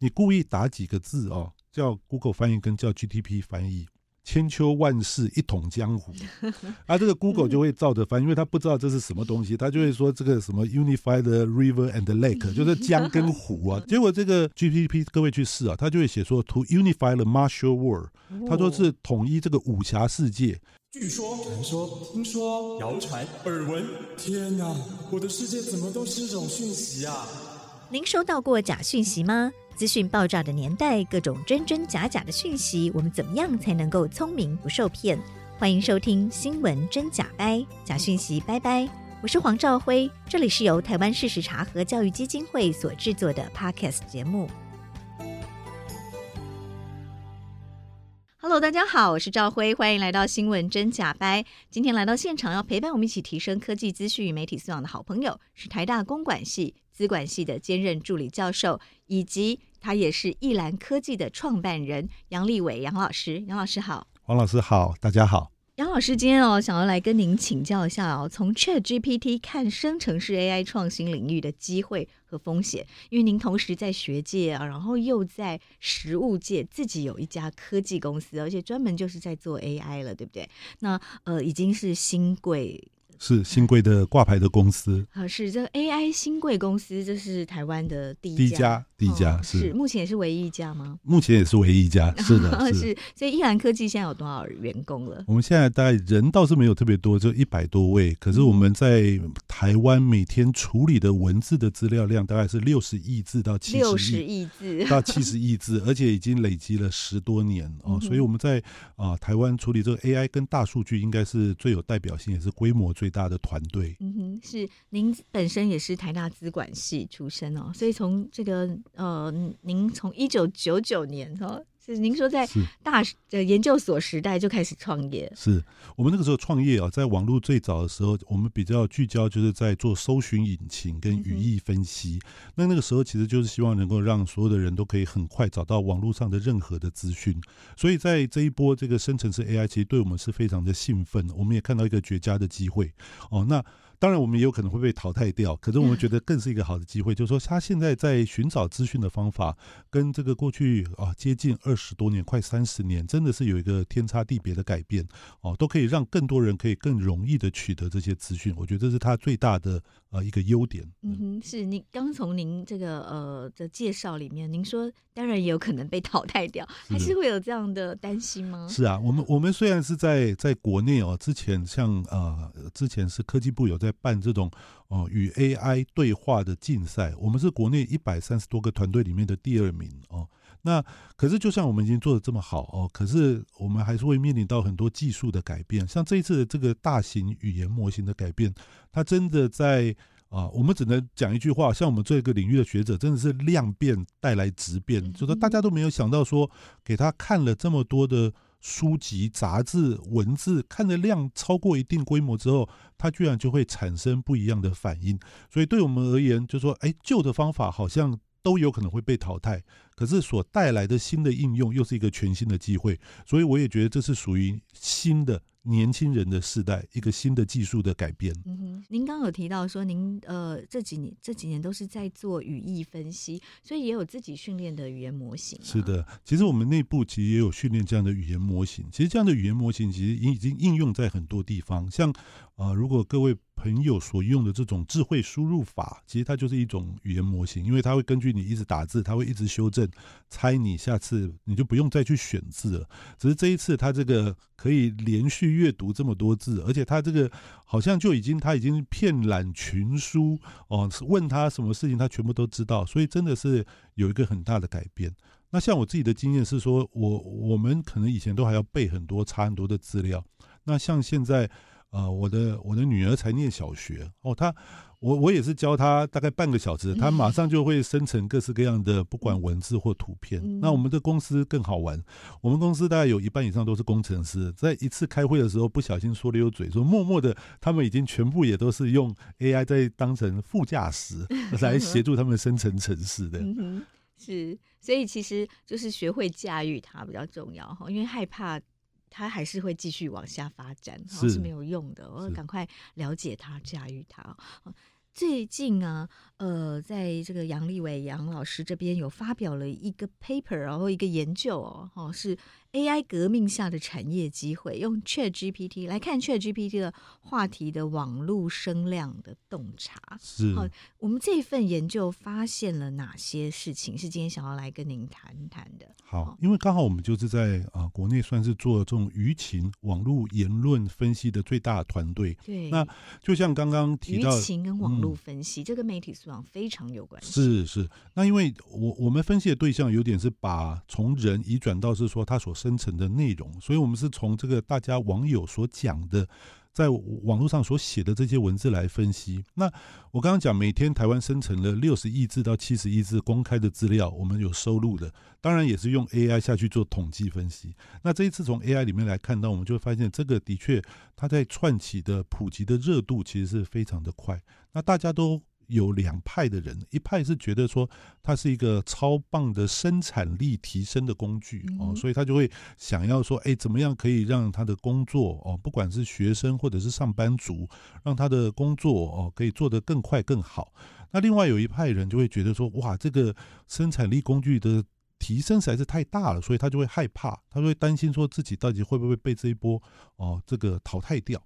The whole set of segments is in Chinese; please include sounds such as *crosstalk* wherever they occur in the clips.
你故意打几个字哦，叫 Google 翻译跟叫 GTP 翻译。千秋万世一统江湖，啊，这个 Google *laughs* 就会照着翻，因为他不知道这是什么东西，他就会说这个什么 Unified River and Lake，*laughs* 就是江跟湖啊。*laughs* 结果这个 GTP 各位去试啊，他就会写说 To unify the martial world，他说是统一这个武侠世界。据说、传说、听说、谣传、耳闻，天哪，我的世界怎么都是这种讯息啊？您收到过假讯息吗？资讯爆炸的年代，各种真真假假的讯息，我们怎么样才能够聪明不受骗？欢迎收听《新闻真假掰》，假讯息拜拜。我是黄兆辉，这里是由台湾事实查核教育基金会所制作的 Podcast 节目。Hello，大家好，我是兆辉，欢迎来到《新闻真假掰》。今天来到现场要陪伴我们一起提升科技资讯与媒体素养的好朋友，是台大公管系资管系的兼任助理教授，以及他也是易兰科技的创办人杨立伟杨老师，杨老师好，黄老师好，大家好。杨老师今天哦，想要来跟您请教一下哦，从 ChatGPT 看生成式 AI 创新领域的机会和风险，因为您同时在学界啊，然后又在实务界，自己有一家科技公司，而且专门就是在做 AI 了，对不对？那呃，已经是新贵。是新贵的挂牌的公司 *laughs* 啊，是这个 AI 新贵公司，这是台湾的第一家，第一家是，是目前也是唯一一家吗？目前也是唯一一家，*laughs* 是的，是，是。所以依兰科技现在有多少员工了？我们现在大概人倒是没有特别多，就一百多位。可是我们在台湾每天处理的文字的资料量大概是六十亿字到七十亿字到七十亿字，*laughs* 而且已经累积了十多年哦。所以我们在啊台湾处理这个 AI 跟大数据，应该是最有代表性，也是规模最。大的团队，嗯哼，是您本身也是台大资管系出身哦，所以从这个呃，您从一九九九年哦，是您说在大呃研究所时代就开始创业，是我们那个时候创业啊，在网络最早的时候，我们比较聚焦就是在做搜寻引擎跟语义分析，嗯、那那个时候其实就是希望能够让所有的人都可以很快找到网络上的任何的资讯，所以在这一波这个生成式 AI，其实对我们是非常的兴奋，我们也看到一个绝佳的机会。哦，那。当然，我们也有可能会被淘汰掉。可是，我们觉得更是一个好的机会，就是说，他现在在寻找资讯的方法，跟这个过去啊接近二十多年、快三十年，真的是有一个天差地别的改变哦，都可以让更多人可以更容易的取得这些资讯。我觉得这是他最大的呃一个优点。嗯哼，是您刚从您这个呃的介绍里面，您说当然也有可能被淘汰掉，还是会有这样的担心吗？是啊，我们我们虽然是在在国内哦，之前像呃之前是科技部有在。在办这种哦与 AI 对话的竞赛，我们是国内一百三十多个团队里面的第二名哦。那可是就像我们已经做的这么好哦，可是我们还是会面临到很多技术的改变。像这一次的这个大型语言模型的改变，它真的在啊，我们只能讲一句话，像我们这个领域的学者，真的是量变带来质变，就是大家都没有想到说，给他看了这么多的。书籍、杂志、文字看的量超过一定规模之后，它居然就会产生不一样的反应。所以对我们而言，就说，哎，旧的方法好像都有可能会被淘汰，可是所带来的新的应用又是一个全新的机会。所以我也觉得这是属于新的。年轻人的世代，一个新的技术的改变。您刚有提到说，您呃这几年这几年都是在做语义分析，所以也有自己训练的语言模型。是的，其实我们内部其实也有训练这样的语言模型。其实这样的语言模型其实已经应用在很多地方，像啊、如果各位朋友所用的这种智慧输入法，其实它就是一种语言模型，因为它会根据你一直打字，它会一直修正，猜你下次你就不用再去选字了。只是这一次它这个可以连续阅读这么多字，而且它这个好像就已经它已经遍览群书哦，问他什么事情他全部都知道，所以真的是有一个很大的改变。那像我自己的经验是说，我我们可能以前都还要背很多查很多的资料，那像现在。啊、呃，我的我的女儿才念小学哦，她我我也是教她大概半个小时，她马上就会生成各式各样的不管文字或图片。嗯、那我们的公司更好玩，我们公司大概有一半以上都是工程师，在一次开会的时候不小心说溜嘴，说默默的他们已经全部也都是用 AI 在当成副驾驶 *laughs* 来协助他们生成城市的。嗯，是，所以其实就是学会驾驭它比较重要哈，因为害怕。它还是会继续往下发展，是，是没有用的。我要赶快了解它，驾驭它。最近啊，呃，在这个杨立伟杨老师这边有发表了一个 paper，然后一个研究哦，哦是 AI 革命下的产业机会，用 ChatGPT 来看 ChatGPT 的话题的网络声量的洞察。是，好，我们这一份研究发现了哪些事情？是今天想要来跟您谈谈的。好，因为刚好我们就是在啊、呃、国内算是做这种舆情网络言论分析的最大团队。对，那就像刚刚提到舆情跟网络。分析这个媒体素养非常有关系。是是，那因为我我们分析的对象有点是把从人移转到是说他所生生成的内容，所以我们是从这个大家网友所讲的。在网络上所写的这些文字来分析。那我刚刚讲，每天台湾生成了六十亿字到七十亿字公开的资料，我们有收录的，当然也是用 AI 下去做统计分析。那这一次从 AI 里面来看到，我们就会发现这个的确它在串起的普及的热度其实是非常的快。那大家都。有两派的人，一派是觉得说它是一个超棒的生产力提升的工具哦，所以他就会想要说，哎，怎么样可以让他的工作哦，不管是学生或者是上班族，让他的工作哦可以做得更快更好。那另外有一派人就会觉得说，哇，这个生产力工具的提升实在是太大了，所以他就会害怕，他就会担心说自己到底会不会被这一波哦这个淘汰掉。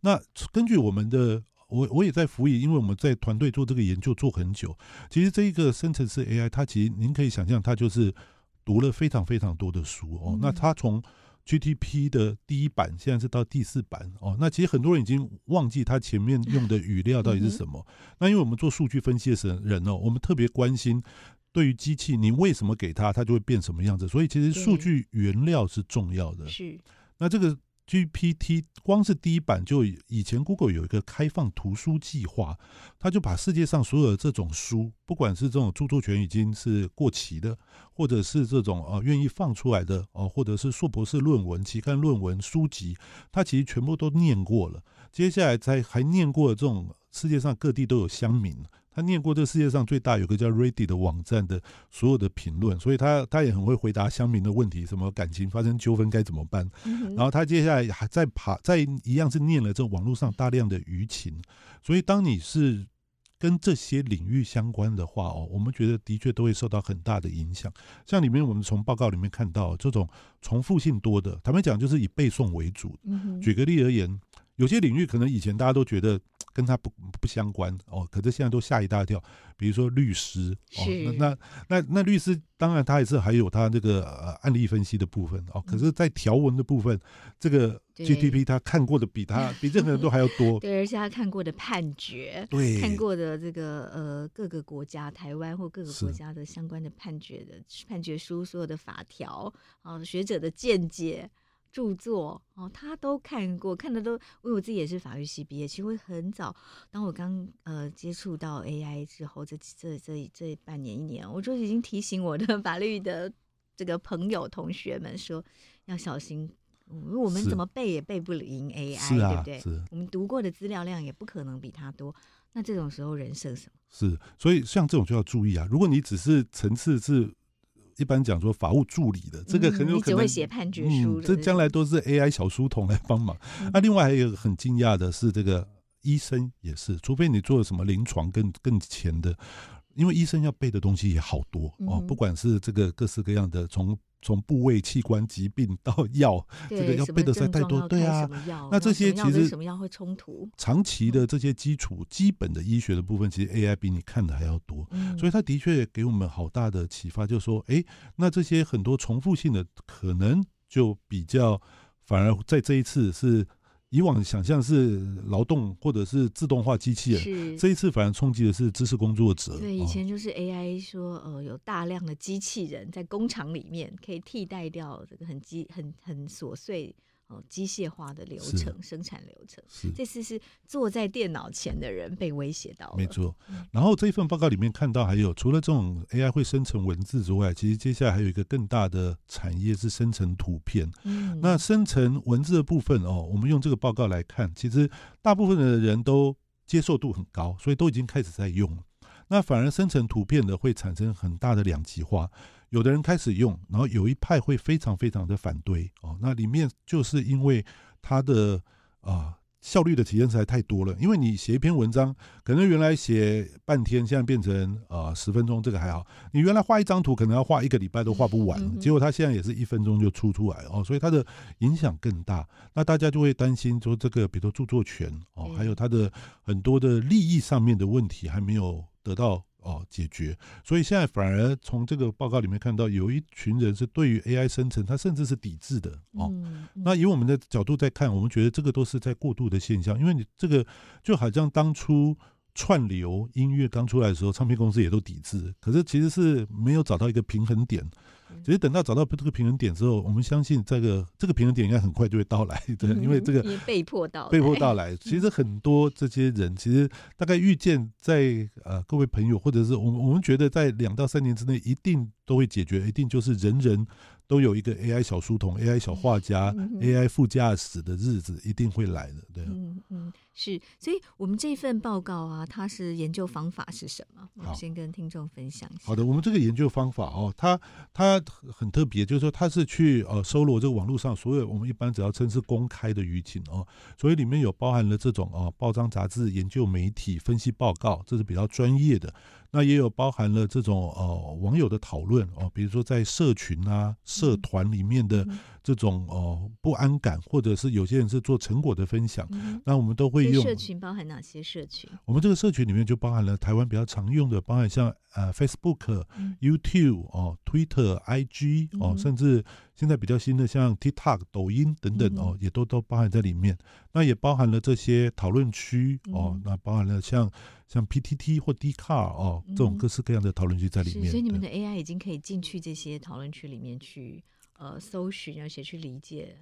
那根据我们的。我我也在服役，因为我们在团队做这个研究做很久。其实这一个生成式 AI，它其实您可以想象，它就是读了非常非常多的书哦。那它从 GTP 的第一版，现在是到第四版哦。那其实很多人已经忘记它前面用的语料到底是什么。那因为我们做数据分析的时候人哦，我们特别关心对于机器，你为什么给它，它就会变什么样子。所以其实数据原料是重要的。是。那这个。GPT 光是第一版就以前 Google 有一个开放图书计划，他就把世界上所有的这种书，不管是这种著作权已经是过期的，或者是这种呃愿意放出来的哦，或者是硕博士论文、期刊论文书籍，他其实全部都念过了。接下来才还念过这种世界上各地都有乡民。他念过这世界上最大有个叫 Reddit 的网站的所有的评论，所以他他也很会回答乡民的问题，什么感情发生纠纷该怎么办。然后他接下来还在爬，在一样是念了这网络上大量的舆情，所以当你是跟这些领域相关的话哦，我们觉得的确都会受到很大的影响。像里面我们从报告里面看到这种重复性多的，坦白讲就是以背诵为主。举个例而言，有些领域可能以前大家都觉得。跟他不不相关哦，可是现在都吓一大跳。比如说律师哦，那那那那律师当然他也是还有他这个呃案例分析的部分哦。可是，在条文的部分，这个 GTP 他看过的比他比任何人都还要多。*laughs* 对，而且他看过的判决，对，看过的这个呃各个国家，台湾或各个国家的相关的判决的判决书，所有的法条啊，学者的见解。著作哦，他都看过，看的都。因为我自己也是法律系毕业，其实会很早。当我刚呃接触到 AI 之后，这这这这半年一年，我就已经提醒我的 *laughs* 法律的这个朋友同学们说要小心，因为我们怎么背也背不赢 AI，是对不对？是。我们读过的资料量也不可能比他多。那这种时候人设什么？是，所以像这种就要注意啊。如果你只是层次是。一般讲说法务助理的这个很有可能，会写判决书，这将来都是 AI 小书童来帮忙。那另外还有很惊讶的是，这个医生也是，除非你做了什么临床更更前的，因为医生要背的东西也好多哦，不管是这个各式各样的从。从部位、器官、疾病到 *laughs* 药，这个要背的实在太多。对啊，那这些其实什么药会冲突？长期的这些基础、基本的医学的部分，其实 AI 比你看的还要多。所以它的确给我们好大的启发，就是说，哎，那这些很多重复性的，可能就比较反而在这一次是。以往想象是劳动或者是自动化机器人，是这一次反而冲击的是知识工作者。对，以前就是 AI 说，呃，有大量的机器人在工厂里面可以替代掉这个很机很很琐碎。哦，机械化的流程，生产流程。是，这次是坐在电脑前的人被威胁到了。没错。然后这一份报告里面看到，还有除了这种 AI 会生成文字之外，其实接下来还有一个更大的产业是生成图片。嗯。那生成文字的部分哦，我们用这个报告来看，其实大部分的人都接受度很高，所以都已经开始在用了。那反而生成图片的会产生很大的两极化。有的人开始用，然后有一派会非常非常的反对哦。那里面就是因为它的啊效率的体验实在太多了。因为你写一篇文章，可能原来写半天，现在变成啊十分钟，这个还好。你原来画一张图，可能要画一个礼拜都画不完，结果它现在也是一分钟就出出来哦，所以它的影响更大。那大家就会担心说，这个比如说著作权哦，还有它的很多的利益上面的问题还没有得到。哦，解决，所以现在反而从这个报告里面看到，有一群人是对于 AI 生成，他甚至是抵制的哦。嗯嗯、那以我们的角度在看，我们觉得这个都是在过度的现象，因为你这个就好像当初串流音乐刚出来的时候，唱片公司也都抵制，可是其实是没有找到一个平衡点。其实等到找到这个平衡点之后，我们相信这个这个平衡点应该很快就会到来的，因为这个被迫到被迫到来。*laughs* 其实很多这些人，其实大概预见在呃各位朋友，或者是我们我们觉得在两到三年之内一定都会解决，一定就是人人。都有一个 AI 小书童、AI 小画家、AI 副驾驶的日子一定会来的，对。嗯嗯，是，所以我们这份报告啊，它是研究方法是什么？我先跟听众分享一下。好的，我们这个研究方法哦，它它很特别，就是说它是去呃搜罗这个网络上所有我们一般只要称是公开的舆情哦，所以里面有包含了这种哦报章杂志、研究媒体分析报告，这是比较专业的。那也有包含了这种呃网友的讨论哦，比如说在社群啊、社团里面的这种呃不安感，或者是有些人是做成果的分享，那我们都会用。社群包含哪些社群？我们这个社群里面就包含了台湾比较常用的，包含像呃 Facebook、YouTube 哦、Twitter、IG 哦，甚至现在比较新的像 TikTok、抖音等等哦，也都都包含在里面。那也包含了这些讨论区哦，那包含了像。像 PTT 或 Dcard 哦，这种各式各样的讨论区在里面。所以你们的 AI 已经可以进去这些讨论区里面去呃搜寻，而且去理解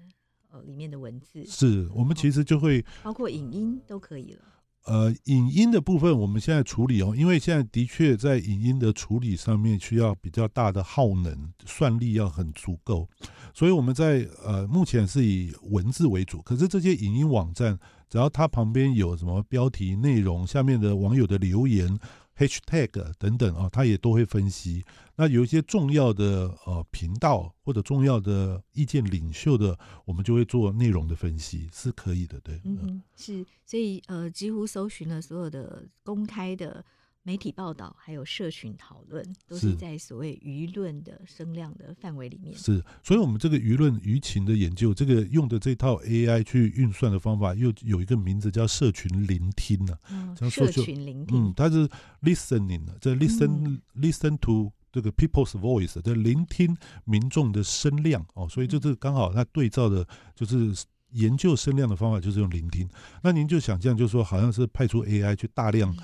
呃里面的文字。是我们其实就会包括影音都可以了。呃，影音的部分我们现在处理哦，因为现在的确在影音的处理上面需要比较大的耗能，算力要很足够，所以我们在呃目前是以文字为主，可是这些影音网站。只要它旁边有什么标题、内容，下面的网友的留言、hashtag 等等啊，他也都会分析。那有一些重要的呃频道或者重要的意见领袖的，我们就会做内容的分析，是可以的，对。嗯，是，所以呃，几乎搜寻了所有的公开的。媒体报道还有社群讨论，都是在所谓舆论的声量的范围里面。是，所以，我们这个舆论舆情的研究，这个用的这套 AI 去运算的方法，又有一个名字叫社群聆听呢、啊。嗯，社群聆听，嗯，它是 listening，这 listen、嗯、listen to 这个 people's voice，这聆听民众的声量哦，所以就是刚好它对照的，就是研究声量的方法，就是用聆听。那您就想象，就是说，好像是派出 AI 去大量。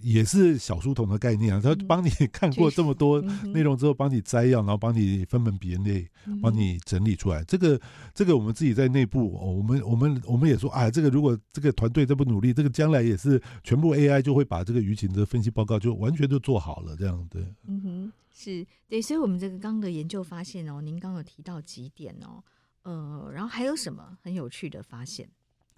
也是小书童的概念啊，他帮你 *laughs* 看过这么多内容之后，帮你摘要，然后帮你分门别类，帮你整理出来。这个这个我们自己在内部，我们我们我们也说啊，这个如果这个团队这么努力，这个将来也是全部 AI 就会把这个舆情的分析报告就完全就做好了，这样对。嗯哼，是对，所以我们这个刚刚的研究发现哦，您刚刚有提到几点哦，呃，然后还有什么很有趣的发现？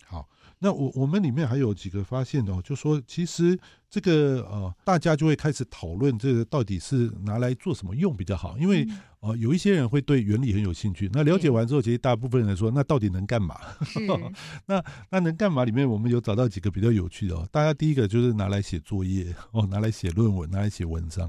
好，那我我们里面还有几个发现哦，就说其实这个呃，大家就会开始讨论这个到底是拿来做什么用比较好，因为呃，有一些人会对原理很有兴趣。那了解完之后，其实大部分人来说，那到底能干嘛？*laughs* 那那能干嘛？里面我们有找到几个比较有趣的哦。大家第一个就是拿来写作业哦，拿来写论文，拿来写文章；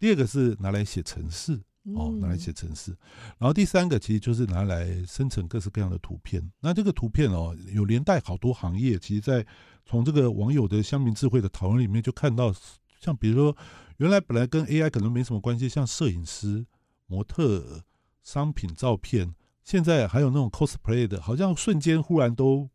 第二个是拿来写程式。哦，拿来写程式，然后第三个其实就是拿来生成各式各样的图片。那这个图片哦，有连带好多行业。其实，在从这个网友的乡民智慧的讨论里面，就看到，像比如说，原来本来跟 AI 可能没什么关系，像摄影师、模特、商品照片，现在还有那种 cosplay 的，好像瞬间忽然都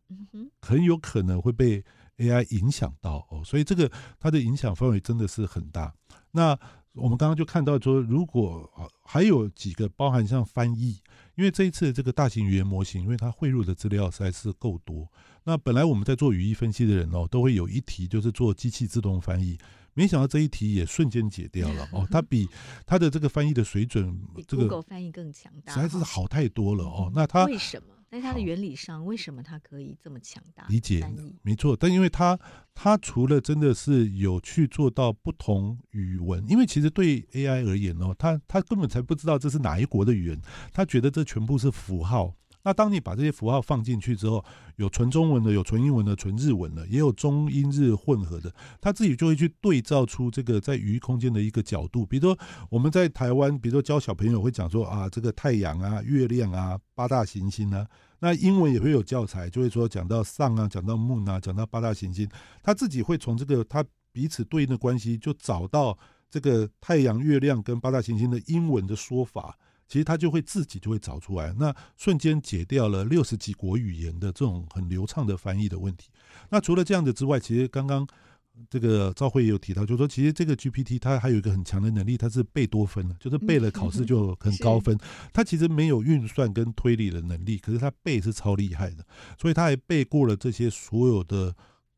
很有可能会被 AI 影响到哦。所以这个它的影响范围真的是很大。那我们刚刚就看到说，如果啊还有几个包含像翻译，因为这一次这个大型语言模型，因为它汇入的资料实在是够多。那本来我们在做语义分析的人哦，都会有一题就是做机器自动翻译，没想到这一题也瞬间解掉了哦。它比 *laughs* 它的这个翻译的水准，这个翻译更强大，实在是好太多了哦。那它为什么？在它的原理上，为什么它可以这么强大？理解，没错。但因为它，它除了真的是有去做到不同语文，因为其实对 AI 而言哦，它它根本才不知道这是哪一国的语言，它觉得这全部是符号。那当你把这些符号放进去之后，有纯中文的，有纯英文的，纯日文的，也有中英日混合的，他自己就会去对照出这个在语义空间的一个角度。比如说我们在台湾，比如说教小朋友会讲说啊，这个太阳啊、月亮啊、八大行星啊，那英文也会有教材，就会说讲到上啊，讲到 moon 啊，讲到八大行星，他自己会从这个他彼此对应的关系，就找到这个太阳、月亮跟八大行星的英文的说法。其实他就会自己就会找出来，那瞬间解掉了六十几国语言的这种很流畅的翻译的问题。那除了这样的之外，其实刚刚这个赵慧也有提到，就是说其实这个 GPT 它还有一个很强的能力，它是贝多芬，就是 *laughs* 背了考试就很高分。它其实没有运算跟推理的能力，可是它背是超厉害的，所以他还背过了这些所有的。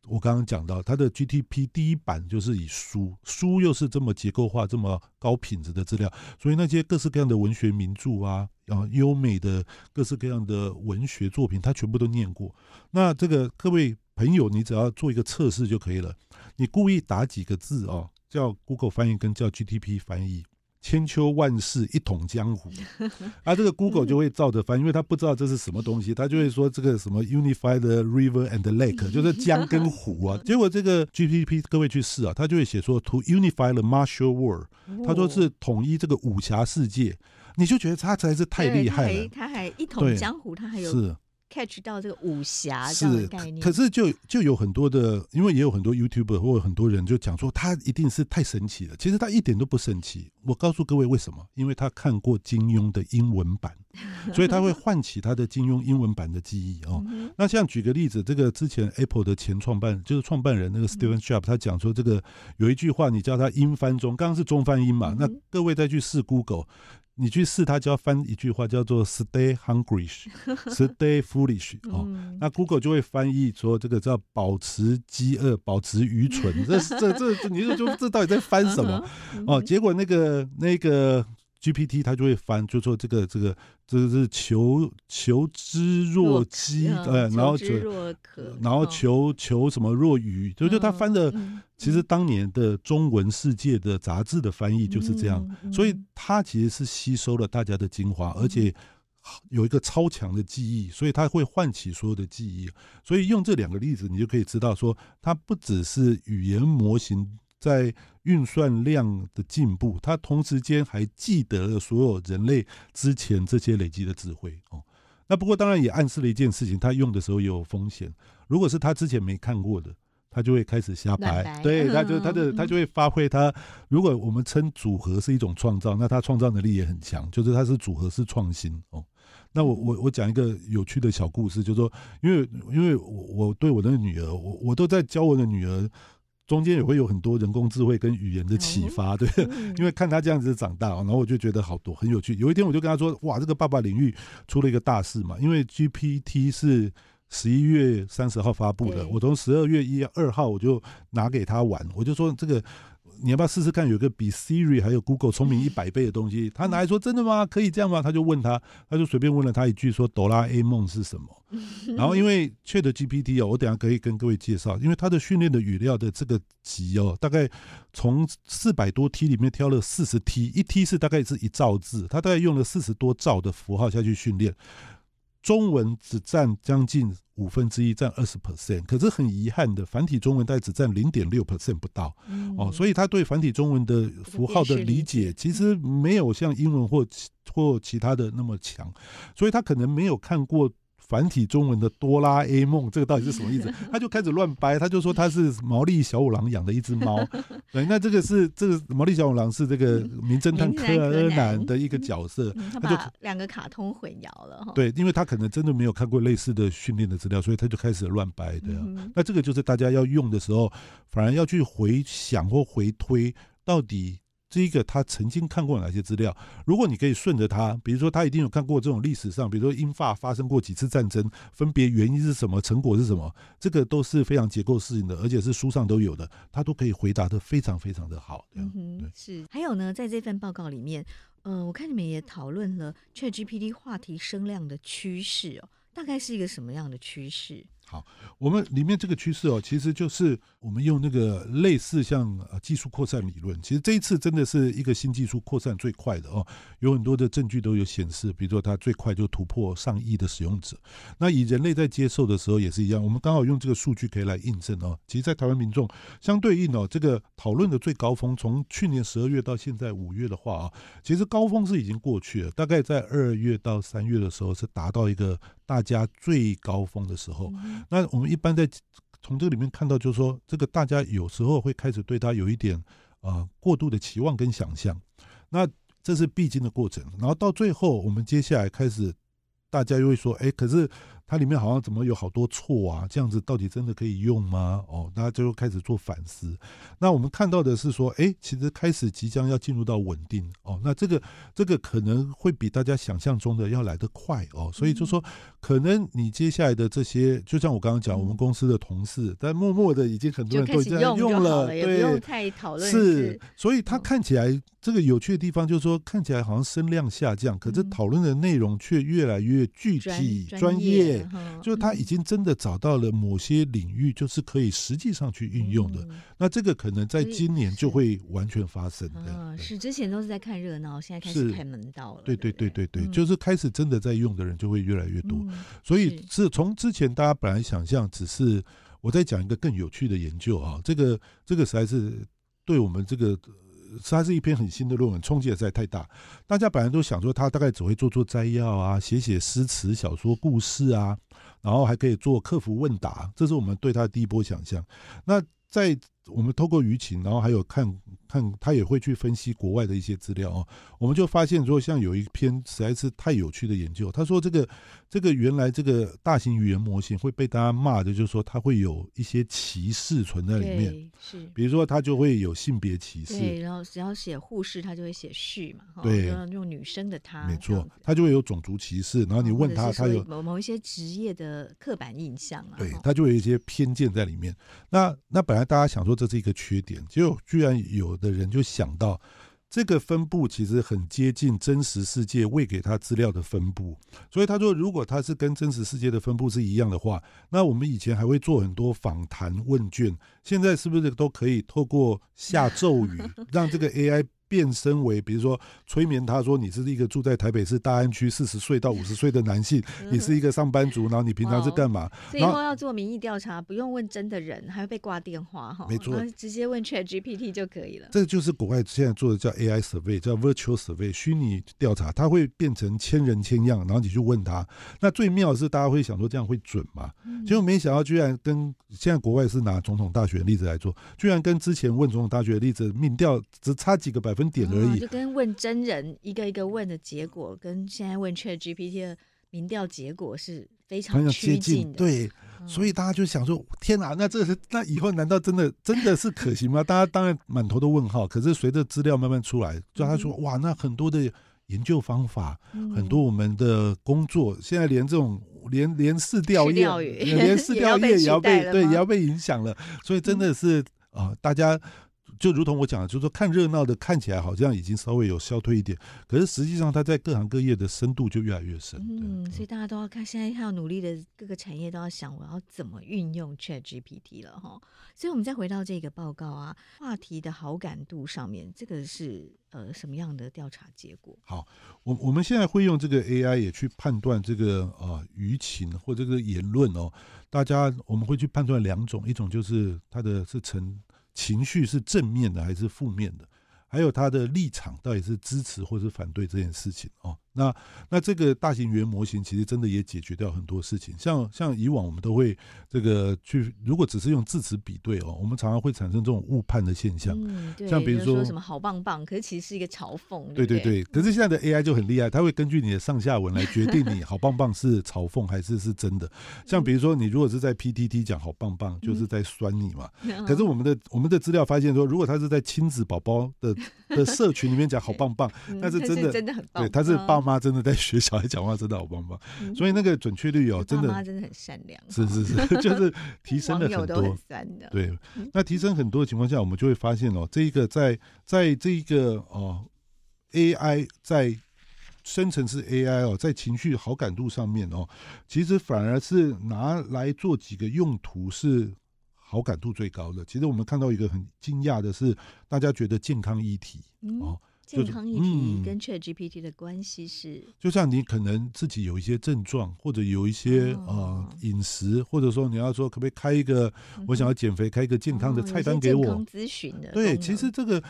我刚刚讲到，它的 GTP 第一版就是以书，书又是这么结构化、这么高品质的资料，所以那些各式各样的文学名著啊，然后优美的各式各样的文学作品，它全部都念过。那这个各位朋友，你只要做一个测试就可以了，你故意打几个字哦，叫 Google 翻译跟叫 GTP 翻译。千秋万世一统江湖，*laughs* 啊，这个 Google 就会照着翻，因为他不知道这是什么东西，他就会说这个什么 Unified River and Lake，就是江跟湖啊。结果这个 GPT 各位去试啊，他就会写说 To unify the martial world，他说是统一这个武侠世界，你就觉得他才是太厉害了。他还一统江湖，他还有是。Catch 到这个武侠这样的概念，可是就就有很多的，因为也有很多 YouTuber 或者很多人就讲说他一定是太神奇了。其实他一点都不神奇。我告诉各位为什么？因为他看过金庸的英文版，*laughs* 所以他会唤起他的金庸英文版的记忆哦。那像举个例子，这个之前 Apple 的前创办就是创办人那个 Steve Jobs，他讲说这个有一句话，你叫他英翻中，刚刚是中翻英嘛？那各位再去试 Google。你去试，他就要翻一句话，叫做 “Stay hungry, *laughs* stay foolish” 哦，那 Google 就会翻译说这个叫“保持饥饿，保持愚蠢”这。这这这，你说就这到底在翻什么？哦，结果那个那个。GPT 它就会翻，就说这个这个这个是求求知若饥，呃，然后就然后求求什么若愚，就就他翻的，其实当年的中文世界的杂志的翻译就是这样，所以它其实是吸收了大家的精华，而且有一个超强的记忆，所以它会唤起所有的记忆。所以用这两个例子，你就可以知道说，它不只是语言模型。在运算量的进步，他同时间还记得了所有人类之前这些累积的智慧哦。那不过当然也暗示了一件事情，他用的时候也有风险。如果是他之前没看过的，他就会开始瞎掰，对，他就 *laughs* 他的他就会发挥他。如果我们称组合是一种创造，那他创造能力也很强，就是他是组合式创新哦。那我我我讲一个有趣的小故事，就是说，因为因为我我对我的女儿，我我都在教我的女儿。中间也会有很多人工智慧跟语言的启发，对，因为看他这样子长大，然后我就觉得好多很有趣。有一天我就跟他说：“哇，这个爸爸领域出了一个大事嘛，因为 GPT 是十一月三十号发布的，我从十二月一二号我就拿给他玩，我就说这个。”你要不要试试看？有个比 Siri 还有 Google 聪明一百倍的东西，他拿来说真的吗？可以这样吗？他就问他，他就随便问了他一句，说哆啦 A 梦是什么？*laughs* 然后因为 Chat GPT 哦，我等下可以跟各位介绍，因为它的训练的语料的这个集哦，大概从四百多 T 里面挑了四十 T，一 T 是大概是一兆字，他大概用了四十多兆的符号下去训练。中文只占将近五分之一，占二十 percent。可是很遗憾的，繁体中文大概只占零点六 percent 不到。哦，所以他对繁体中文的符号的理解，其实没有像英文或或其他的那么强，所以他可能没有看过。繁体中文的哆啦 A 梦，这个到底是什么意思？*laughs* 他就开始乱掰，他就说他是毛利小五郎养的一只猫。*laughs* 对，那这个是这个毛利小五郎是这个名侦探柯南的一个角色，他就两个卡通混淆了。对，因为他可能真的没有看过类似的训练的资料，所以他就开始乱掰。对啊，那这个就是大家要用的时候，反而要去回想或回推到底。这一个他曾经看过哪些资料？如果你可以顺着他，比如说他一定有看过这种历史上，比如说英法发生过几次战争，分别原因是什么，成果是什么，这个都是非常结构式的，而且是书上都有的，他都可以回答的非常非常的好。对，是。还有呢，在这份报告里面，呃，我看你们也讨论了 ChatGPT 话题声量的趋势哦，大概是一个什么样的趋势？好，我们里面这个趋势哦，其实就是我们用那个类似像呃技术扩散理论，其实这一次真的是一个新技术扩散最快的哦，有很多的证据都有显示，比如说它最快就突破上亿的使用者。那以人类在接受的时候也是一样，我们刚好用这个数据可以来印证哦。其实，在台湾民众相对应哦，这个讨论的最高峰，从去年十二月到现在五月的话啊，其实高峰是已经过去了，大概在二月到三月的时候是达到一个。大家最高峰的时候，那我们一般在从这里面看到，就是说，这个大家有时候会开始对他有一点呃过度的期望跟想象，那这是必经的过程。然后到最后，我们接下来开始，大家又会说，哎，可是。它里面好像怎么有好多错啊？这样子到底真的可以用吗？哦，大家就开始做反思。那我们看到的是说，哎，其实开始即将要进入到稳定哦。那这个这个可能会比大家想象中的要来得快哦。所以就说，可能你接下来的这些，就像我刚刚讲，我们公司的同事，但默默的已经很多人都这样用了，对，不用太讨论。是，所以它看起来这个有趣的地方就是说，看起来好像声量下降，可是讨论的内容却越来越具体、专业。就是他已经真的找到了某些领域，就是可以实际上去运用的。那这个可能在今年就会完全发生的。是之前都是在看热闹，现在开始开门道了。对对对对对，就是开始真的在用的人就会越来越多。所以是从之前大家本来想象只是我在讲一个更有趣的研究啊，这个这个实在是对我们这个。它是一篇很新的论文，冲击也实在太大。大家本来都想说，他大概只会做做摘要啊，写写诗词、小说、故事啊，然后还可以做客服问答，这是我们对他的第一波想象。那在我们透过舆情，然后还有看。看他也会去分析国外的一些资料哦，我们就发现说，像有一篇实在是太有趣的研究，他说这个这个原来这个大型语言模型会被大家骂的，就是说它会有一些歧视存在里面，是，比如说它就会有性别歧视，对，然后只要写护士，他就会写序嘛，对，用女生的她，没错，他就会有种族歧视，然后你问他，他有某某一些职业的刻板印象啊，对，他就有一些偏见在里面。那那本来大家想说这是一个缺点，就居然有。的人就想到，这个分布其实很接近真实世界喂给他资料的分布，所以他说，如果他是跟真实世界的分布是一样的话，那我们以前还会做很多访谈问卷，现在是不是都可以透过下咒语，让这个 AI。变身为，比如说催眠他说，你是一个住在台北市大安区四十岁到五十岁的男性，你是一个上班族，然后你平常是干嘛？所以以后要做民意调查，不用问真的人，还会被挂电话哈。没错，直接问 ChatGPT 就可以了。这就是国外现在做的叫 AI survey，叫 Virtual Survey 虚拟调查，它会变成千人千样，然后你去问他。那最妙的是，大家会想说这样会准吗？结果没想到，居然跟现在国外是拿总统大选的例子来做，居然跟之前问总统大选的例子民调只差几个百分。分点而已，就跟问真人一个一个问的结果，跟现在问 ChatGPT 的民调结果是非常接近的。对，所以大家就想说：天哪，那这是那以后难道真的真的是可行吗？*laughs* 大家当然满头的问号。可是随着资料慢慢出来，就他说：哇，那很多的研究方法，很多我们的工作，现在连这种连连市调业，连市调业 *laughs* 也要被对也要被影响了。所以真的是啊，大家。就如同我讲的，就是说看热闹的看起来好像已经稍微有消退一点，可是实际上它在各行各业的深度就越来越深。嗯，所以大家都要看，现在还要努力的各个产业都要想我要怎么运用 ChatGPT 了哈。所以我们再回到这个报告啊，话题的好感度上面，这个是呃什么样的调查结果？好，我我们现在会用这个 AI 也去判断这个啊舆情或这个言论哦，大家我们会去判断两种，一种就是它的是成。情绪是正面的还是负面的？还有他的立场到底是支持或是反对这件事情哦？那那这个大型语言模型其实真的也解决掉很多事情，像像以往我们都会这个去，如果只是用字词比对哦，我们常常会产生这种误判的现象。嗯，对。像比如说，说什么好棒棒，可是其实是一个嘲讽。对对对。可是现在的 AI 就很厉害，它会根据你的上下文来决定你好棒棒是嘲讽还是是真的。像比如说，你如果是在 PTT 讲好棒棒，就是在酸你嘛。可是我们的我们的资料发现说，如果他是在亲子宝宝的的社群里面讲好棒棒，但是真的真的很棒。对，他是爸。妈真的在学小孩讲话，真的好棒棒，嗯、所以那个准确率哦，真的，妈真的很善良，是是是，*laughs* 就是提升了很多。很对，那提升很多的情况下，我们就会发现哦，这一个在在这一个哦，AI 在深层次 AI 哦，在情绪好感度上面哦，其实反而是拿来做几个用途是好感度最高的。其实我们看到一个很惊讶的是，大家觉得健康议题哦。嗯健康议题跟 ChatGPT 的关系是、嗯，就像你可能自己有一些症状，或者有一些、哦、呃饮食，或者说你要说可不可以开一个，嗯、我想要减肥，开一个健康的菜单给我。健康咨询的。对，其实这个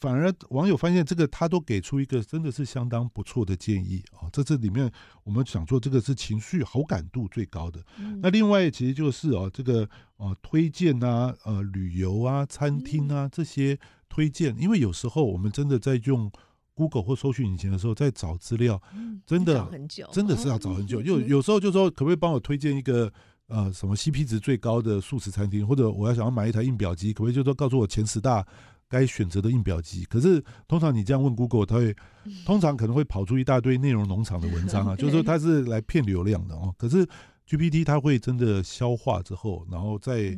反而网友发现这个他都给出一个真的是相当不错的建议啊、哦。这这里面我们想做这个是情绪好感度最高的。嗯、那另外其实就是哦这个哦推荐啊呃旅游啊餐厅啊、嗯、这些。推荐，因为有时候我们真的在用 Google 或搜寻引擎的时候，在找资料，真的真的是要找很久。有有时候就说，可不可以帮我推荐一个呃什么 CP 值最高的素食餐厅，或者我要想要买一台印表机，可不可以就说告诉我前十大该选择的印表机？可是通常你这样问 Google，它会通常可能会跑出一大堆内容农场的文章啊，*laughs* 就是说它是来骗流量的哦。可是 GPT 它会真的消化之后，然后再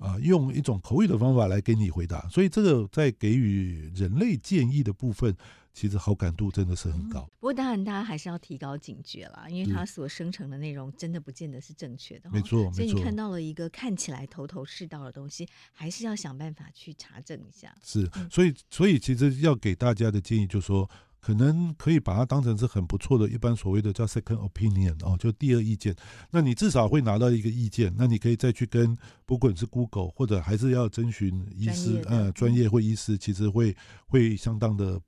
啊、呃、用一种口语的方法来给你回答，所以这个在给予人类建议的部分，其实好感度真的是很高。不过当然大家还是要提高警觉啦，因为它所生成的内容真的不见得是正确的。没错，所以你看到了一个看起来头头是道的东西，还是要想办法去查证一下。是，所以所以其实要给大家的建议就是说。可能可以把它当成是很不错的，一般所谓的叫 second opinion 哦，就第二意见。那你至少会拿到一个意见，那你可以再去跟不管是 Google 或者还是要征询医师，呃，专业或医师，其实会会相当的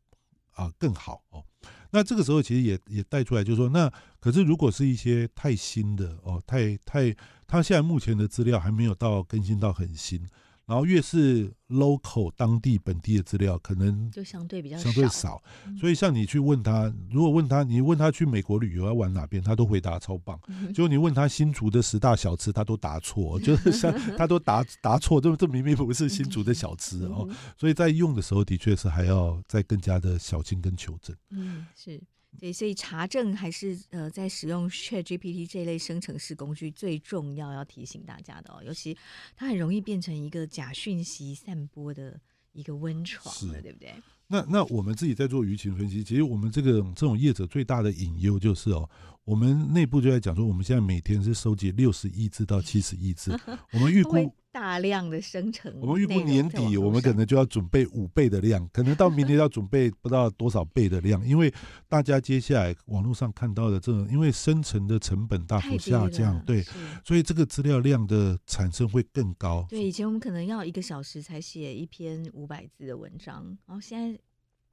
啊、更好哦。那这个时候其实也也带出来，就是说，那可是如果是一些太新的哦，太太，他现在目前的资料还没有到更新到很新。然后越是 local 当地本地的资料，可能就相对比较相对少。所以像你去问他，如果问他，你问他去美国旅游要玩哪边，他都回答超棒。结果你问他新竹的十大小吃，他都答错，*laughs* 就是像他都答答错，这这明明不是新竹的小吃哦。所以在用的时候，的确是还要再更加的小心跟求证。嗯，是。对，所以查证还是呃，在使用 ChatGPT 这一类生成式工具最重要要提醒大家的哦，尤其它很容易变成一个假讯息散播的一个温床了，对不对？那那我们自己在做舆情分析，其实我们这个这种业者最大的隐忧就是哦，我们内部就在讲说，我们现在每天是收集六十亿字到七十亿字，*laughs* 我们预估。大量的生成，我们预估年底我们可能就要准备五倍的量，可能到明年要准备不知道多少倍的量，因为大家接下来网络上看到的这种，因为生成的成本大幅下降，对，所以这个资料量的产生会更高。对，以前我们可能要一个小时才写一篇五百字的文章，然后现在。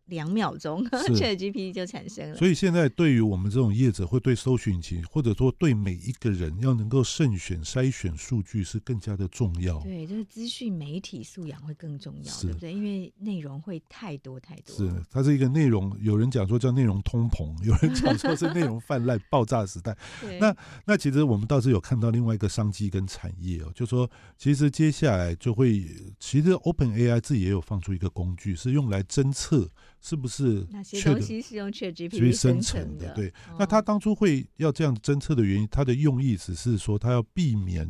两秒钟，ChatGPT 就产生了。所以现在对于我们这种业者，会对搜寻引擎，或者说对每一个人，要能够慎选筛选数据是更加的重要。对，就是资讯媒体素养会更重要，对不对？因为内容会太多太多。是，它是一个内容，有人讲说叫内容通膨，有人讲说是内容泛滥 *laughs* 爆炸时代。*laughs* 那那其实我们倒是有看到另外一个商机跟产业哦，就说其实接下来就会，其实 OpenAI 自己也有放出一个工具，是用来侦测。是不是哪些东西是用 ChatGPT 生成的？对，那他当初会要这样侦测的原因，他的用意只是说他要避免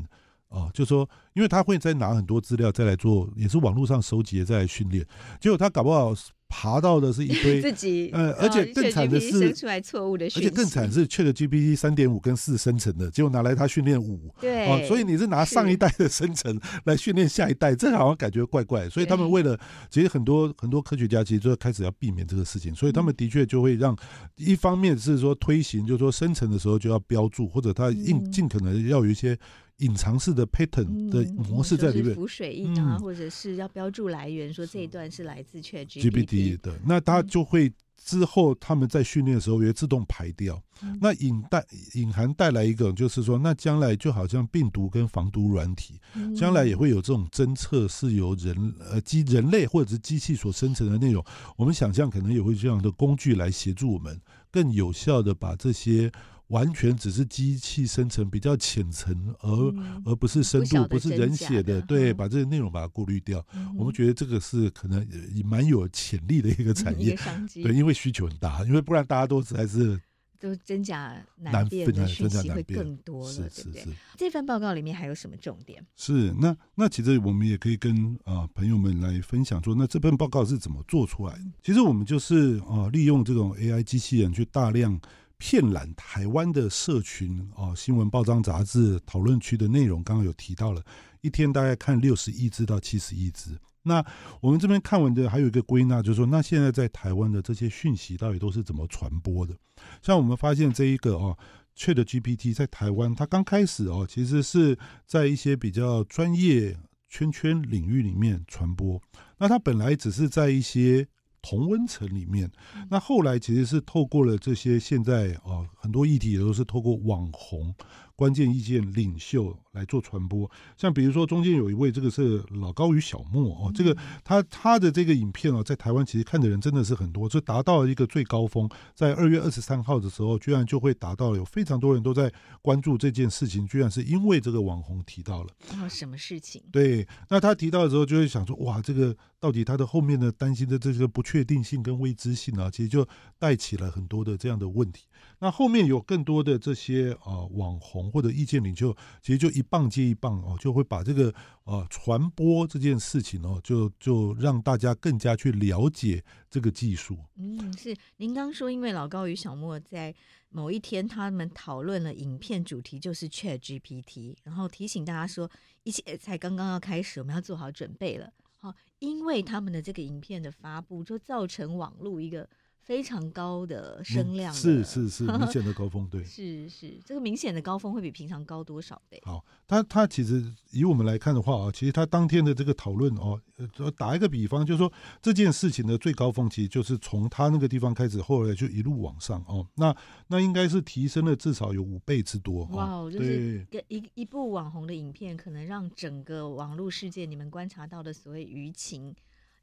啊，就是说，因为他会再拿很多资料再来做，也是网络上收集再来训练，结果他搞不好。爬到的是一堆 *laughs* 自己，呃，而且更惨的是生出来错误的，而且更惨是 ChatGPT 三点五跟四生成的，结果拿来它训练五，对，哦，所以你是拿上一代的生成来训练下一代，这好像感觉怪怪。所以他们为了，其实很多很多科学家其实就开始要避免这个事情，所以他们的确就会让一方面是说推行，就是说生成的时候就要标注，或者它应尽可能要有一些。隐藏式的 pattern 的模式在里面，浮水印啊，或者是要标注来源，说这一段是来自 ChatGPT 的，那它就会之后他们在训练的时候也自动排掉。那隐带隐含带来一个，就是说，那将来就好像病毒跟防毒软体，将来也会有这种侦测是由人呃机人类或者是机器所生成的内容。我们想象可能也会这样的工具来协助我们更有效的把这些。完全只是机器生成，比较浅层，而、嗯、而不是深度，不，不是人写的。对，嗯、把这些内容把它过滤掉。嗯、我们觉得这个是可能也蛮有潜力的一个产业。对，因为需求很大，因为不然大家都实在是都真假难辨的讯息会更多了，是对不对？是是这份报告里面还有什么重点？是那那其实我们也可以跟啊、呃、朋友们来分享说，那这份报告是怎么做出来的？其实我们就是啊、呃、利用这种 AI 机器人去大量遍览台湾的社群啊、呃、新闻报章杂志讨论区的内容，刚刚有提到了，一天大概看六十亿只到七十亿只。那我们这边看完的还有一个归纳，就是说，那现在在台湾的这些讯息到底都是怎么传播的？像我们发现这一个哦，ChatGPT 在台湾，它刚开始哦，其实是在一些比较专业圈圈领域里面传播。那它本来只是在一些同温层里面，那后来其实是透过了这些现在哦，很多议题也都是透过网红。关键意见领袖来做传播，像比如说中间有一位，这个是老高与小莫哦，这个他他的这个影片哦，在台湾其实看的人真的是很多，就达到了一个最高峰，在二月二十三号的时候，居然就会达到有非常多人都在关注这件事情，居然是因为这个网红提到了，哦，什么事情？对，那他提到的时候，就会想说，哇，这个到底他的后面的担心的这个不确定性跟未知性啊，其实就带起了很多的这样的问题。那后面有更多的这些、呃、网红或者意见领袖，其实就一棒接一棒哦，就会把这个呃传播这件事情哦，就就让大家更加去了解这个技术。嗯，是您刚说，因为老高与小莫在某一天他们讨论了影片主题就是 ChatGPT，然后提醒大家说，一切才刚刚要开始，我们要做好准备了。好，因为他们的这个影片的发布，就造成网络一个。非常高的声量的、嗯，是是是明显的高峰，对，*laughs* 是是这个明显的高峰会比平常高多少倍？好，他他其实以我们来看的话啊，其实他当天的这个讨论哦，呃，打一个比方，就是说这件事情的最高峰，其实就是从他那个地方开始，后来就一路往上哦，那那应该是提升了至少有五倍之多。哇，就是一一一部网红的影片，可能让整个网络世界你们观察到的所谓舆情。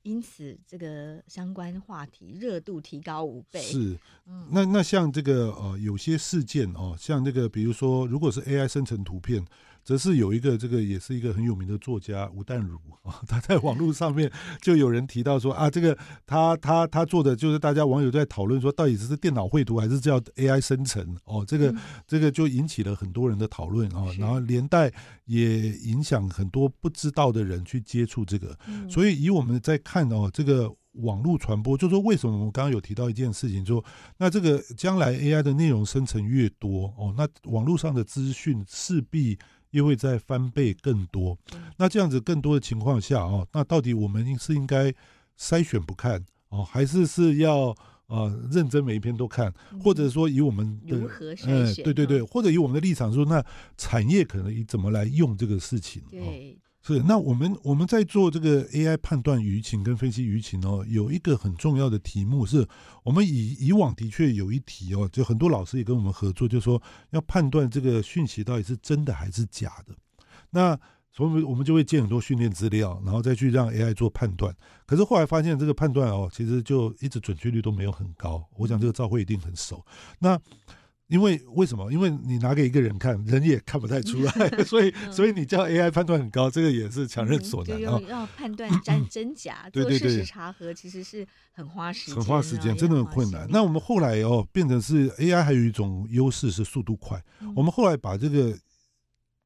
因此，这个相关话题热度提高五倍。是，那那像这个呃，有些事件哦，像这个，比如说，如果是 AI 生成图片。则是有一个这个也是一个很有名的作家吴淡如啊，他在网络上面就有人提到说啊，这个他他他做的就是大家网友在讨论说，到底是电脑绘图还是叫 AI 生成哦，这个这个就引起了很多人的讨论啊，然后连带也影响很多不知道的人去接触这个，所以以我们在看哦这个。网络传播，就是说为什么我们刚刚有提到一件事情，说那这个将来 AI 的内容生成越多哦，那网络上的资讯势必又会再翻倍更多。那这样子更多的情况下啊，那到底我们是应该筛选不看哦，还是是要呃认真每一篇都看，或者说以我们的如何筛选？对对对，或者以我们的立场说，那产业可能以怎么来用这个事情？对。是，那我们我们在做这个 AI 判断舆情跟分析舆情哦，有一个很重要的题目是，我们以以往的确有一题哦，就很多老师也跟我们合作，就说要判断这个讯息到底是真的还是假的。那所以我们就会建很多训练资料，然后再去让 AI 做判断。可是后来发现这个判断哦，其实就一直准确率都没有很高。我想这个兆徽一定很熟。那因为为什么？因为你拿给一个人看，人也看不太出来，*laughs* 所以所以你叫 AI 判断很高，这个也是强人所难啊。嗯、要判断真真假，*laughs* 对对对，做事实查核其实是很花时间，很花时间，真的很困难。那我们后来哦，变成是 AI 还有一种优势是速度快。嗯、我们后来把这个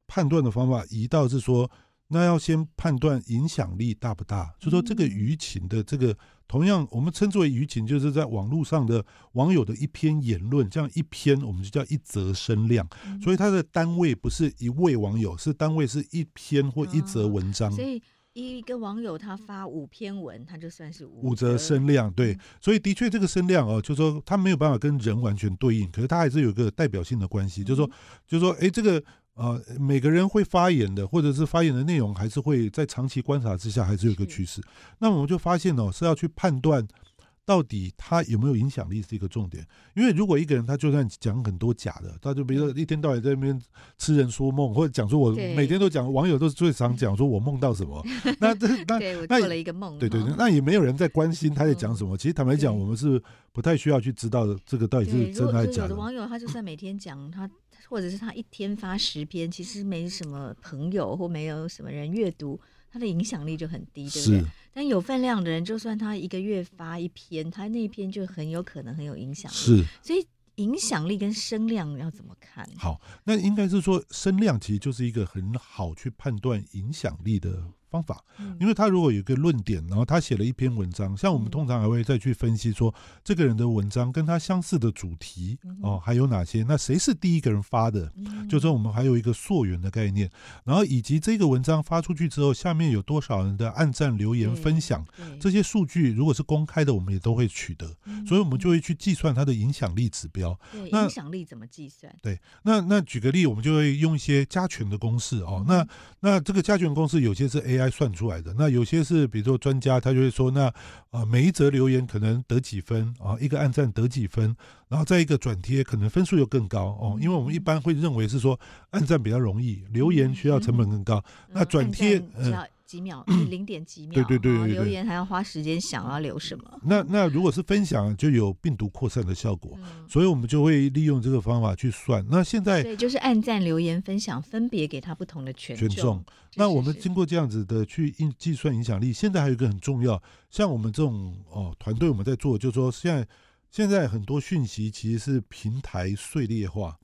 判断的方法移到是说，那要先判断影响力大不大，就说这个舆情的这个。同样，我们称之为舆情，就是在网络上的网友的一篇言论，这样一篇我们就叫一则声量。所以它的单位不是一位网友，是单位是一篇或一则文章。所以一个网友他发五篇文，他就算是五五则声量。对，所以的确这个声量哦，就是说他没有办法跟人完全对应，可是他还是有一个代表性的关系，就是说，就是说，哎，这个。啊、呃，每个人会发言的，或者是发言的内容，还是会在长期观察之下，还是有一个趋势。那我们就发现哦，是要去判断到底他有没有影响力是一个重点。因为如果一个人他就算讲很多假的，他就比如说一天到晚在那边痴人说梦，或者讲说我每天都讲，网友都是最常讲说我梦到什么，*laughs* 那这那那做了一个梦，对对对，那也没有人在关心他在讲什么。其实坦白讲，我们是不太需要去知道，这个到底是真还是假的。有的网友他就算每天讲他。或者是他一天发十篇，其实没什么朋友或没有什么人阅读，他的影响力就很低，对不对？但有分量的人，就算他一个月发一篇，他那篇就很有可能很有影响力。是，所以影响力跟声量要怎么看？好，那应该是说声量其实就是一个很好去判断影响力的方法，因为他如果有一个论点，然后他写了一篇文章，像我们通常还会再去分析说，这个人的文章跟他相似的主题哦，还有哪些？那谁是第一个人发的？就是说我们还有一个溯源的概念，然后以及这个文章发出去之后，下面有多少人的按赞、留言、分享，这些数据如果是公开的，我们也都会取得，所以我们就会去计算它的影响力指标。那影响力怎么计算？对，那那举个例，我们就会用一些加权的公式哦。那那这个加权公式有些是 AI。算出来的。那有些是，比如说专家，他就会说，那啊，每一则留言可能得几分啊，一个按赞得几分，然后再一个转贴，可能分数又更高哦。因为我们一般会认为是说，按赞比较容易，留言需要成本更高，那转贴嗯。几秒，*clears throat* 零点几秒，对对对，留言还要花时间想要留什么。那那如果是分享，就有病毒扩散的效果，所以我们就会利用这个方法去算。那现在对，就是按赞、留言、分享，分别给他不同的权重。那我们经过这样子的去计算影响力，现在还有一个很重要，像我们这种哦团队我们在做，就是说现在现在很多讯息其实是平台碎裂化。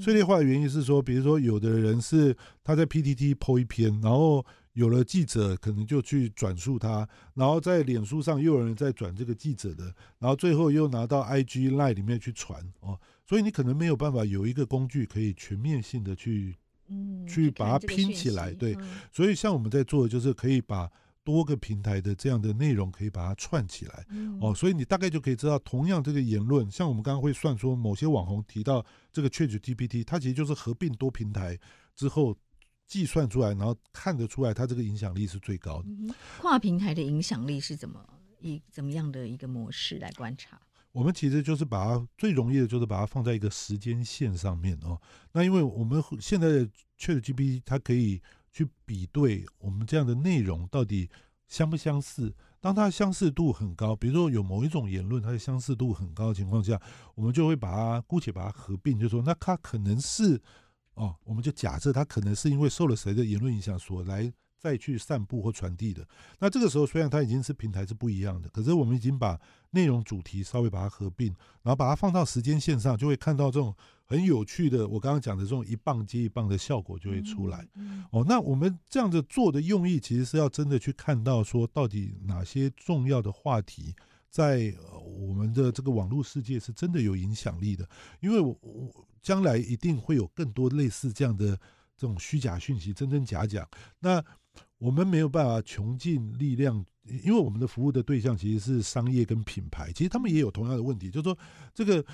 碎裂化的原因是说，比如说有的人是他在 PTT po 一篇，然后。有了记者，可能就去转述他，然后在脸书上又有人在转这个记者的，然后最后又拿到 IG Line 里面去传哦，所以你可能没有办法有一个工具可以全面性的去，嗯，去把它拼起来，对，所以像我们在做的就是可以把多个平台的这样的内容可以把它串起来，哦，所以你大概就可以知道，同样这个言论，像我们刚刚会算说某些网红提到这个 ChatGPT，它其实就是合并多平台之后。计算出来，然后看得出来，它这个影响力是最高的。跨平台的影响力是怎么以怎么样的一个模式来观察？我们其实就是把它最容易的，就是把它放在一个时间线上面哦。那因为我们现在的 ChatGPT 它可以去比对我们这样的内容到底相不相似。当它相似度很高，比如说有某一种言论它的相似度很高的情况下，我们就会把它姑且把它合并，就说那它可能是。哦，我们就假设他可能是因为受了谁的言论影响所来再去散布或传递的。那这个时候虽然它已经是平台是不一样的，可是我们已经把内容主题稍微把它合并，然后把它放到时间线上，就会看到这种很有趣的，我刚刚讲的这种一棒接一棒的效果就会出来。哦，那我们这样子做的用意，其实是要真的去看到说，到底哪些重要的话题在我们的这个网络世界是真的有影响力的，因为我我。将来一定会有更多类似这样的这种虚假讯息，真真假假。那我们没有办法穷尽力量，因为我们的服务的对象其实是商业跟品牌，其实他们也有同样的问题，就是说这个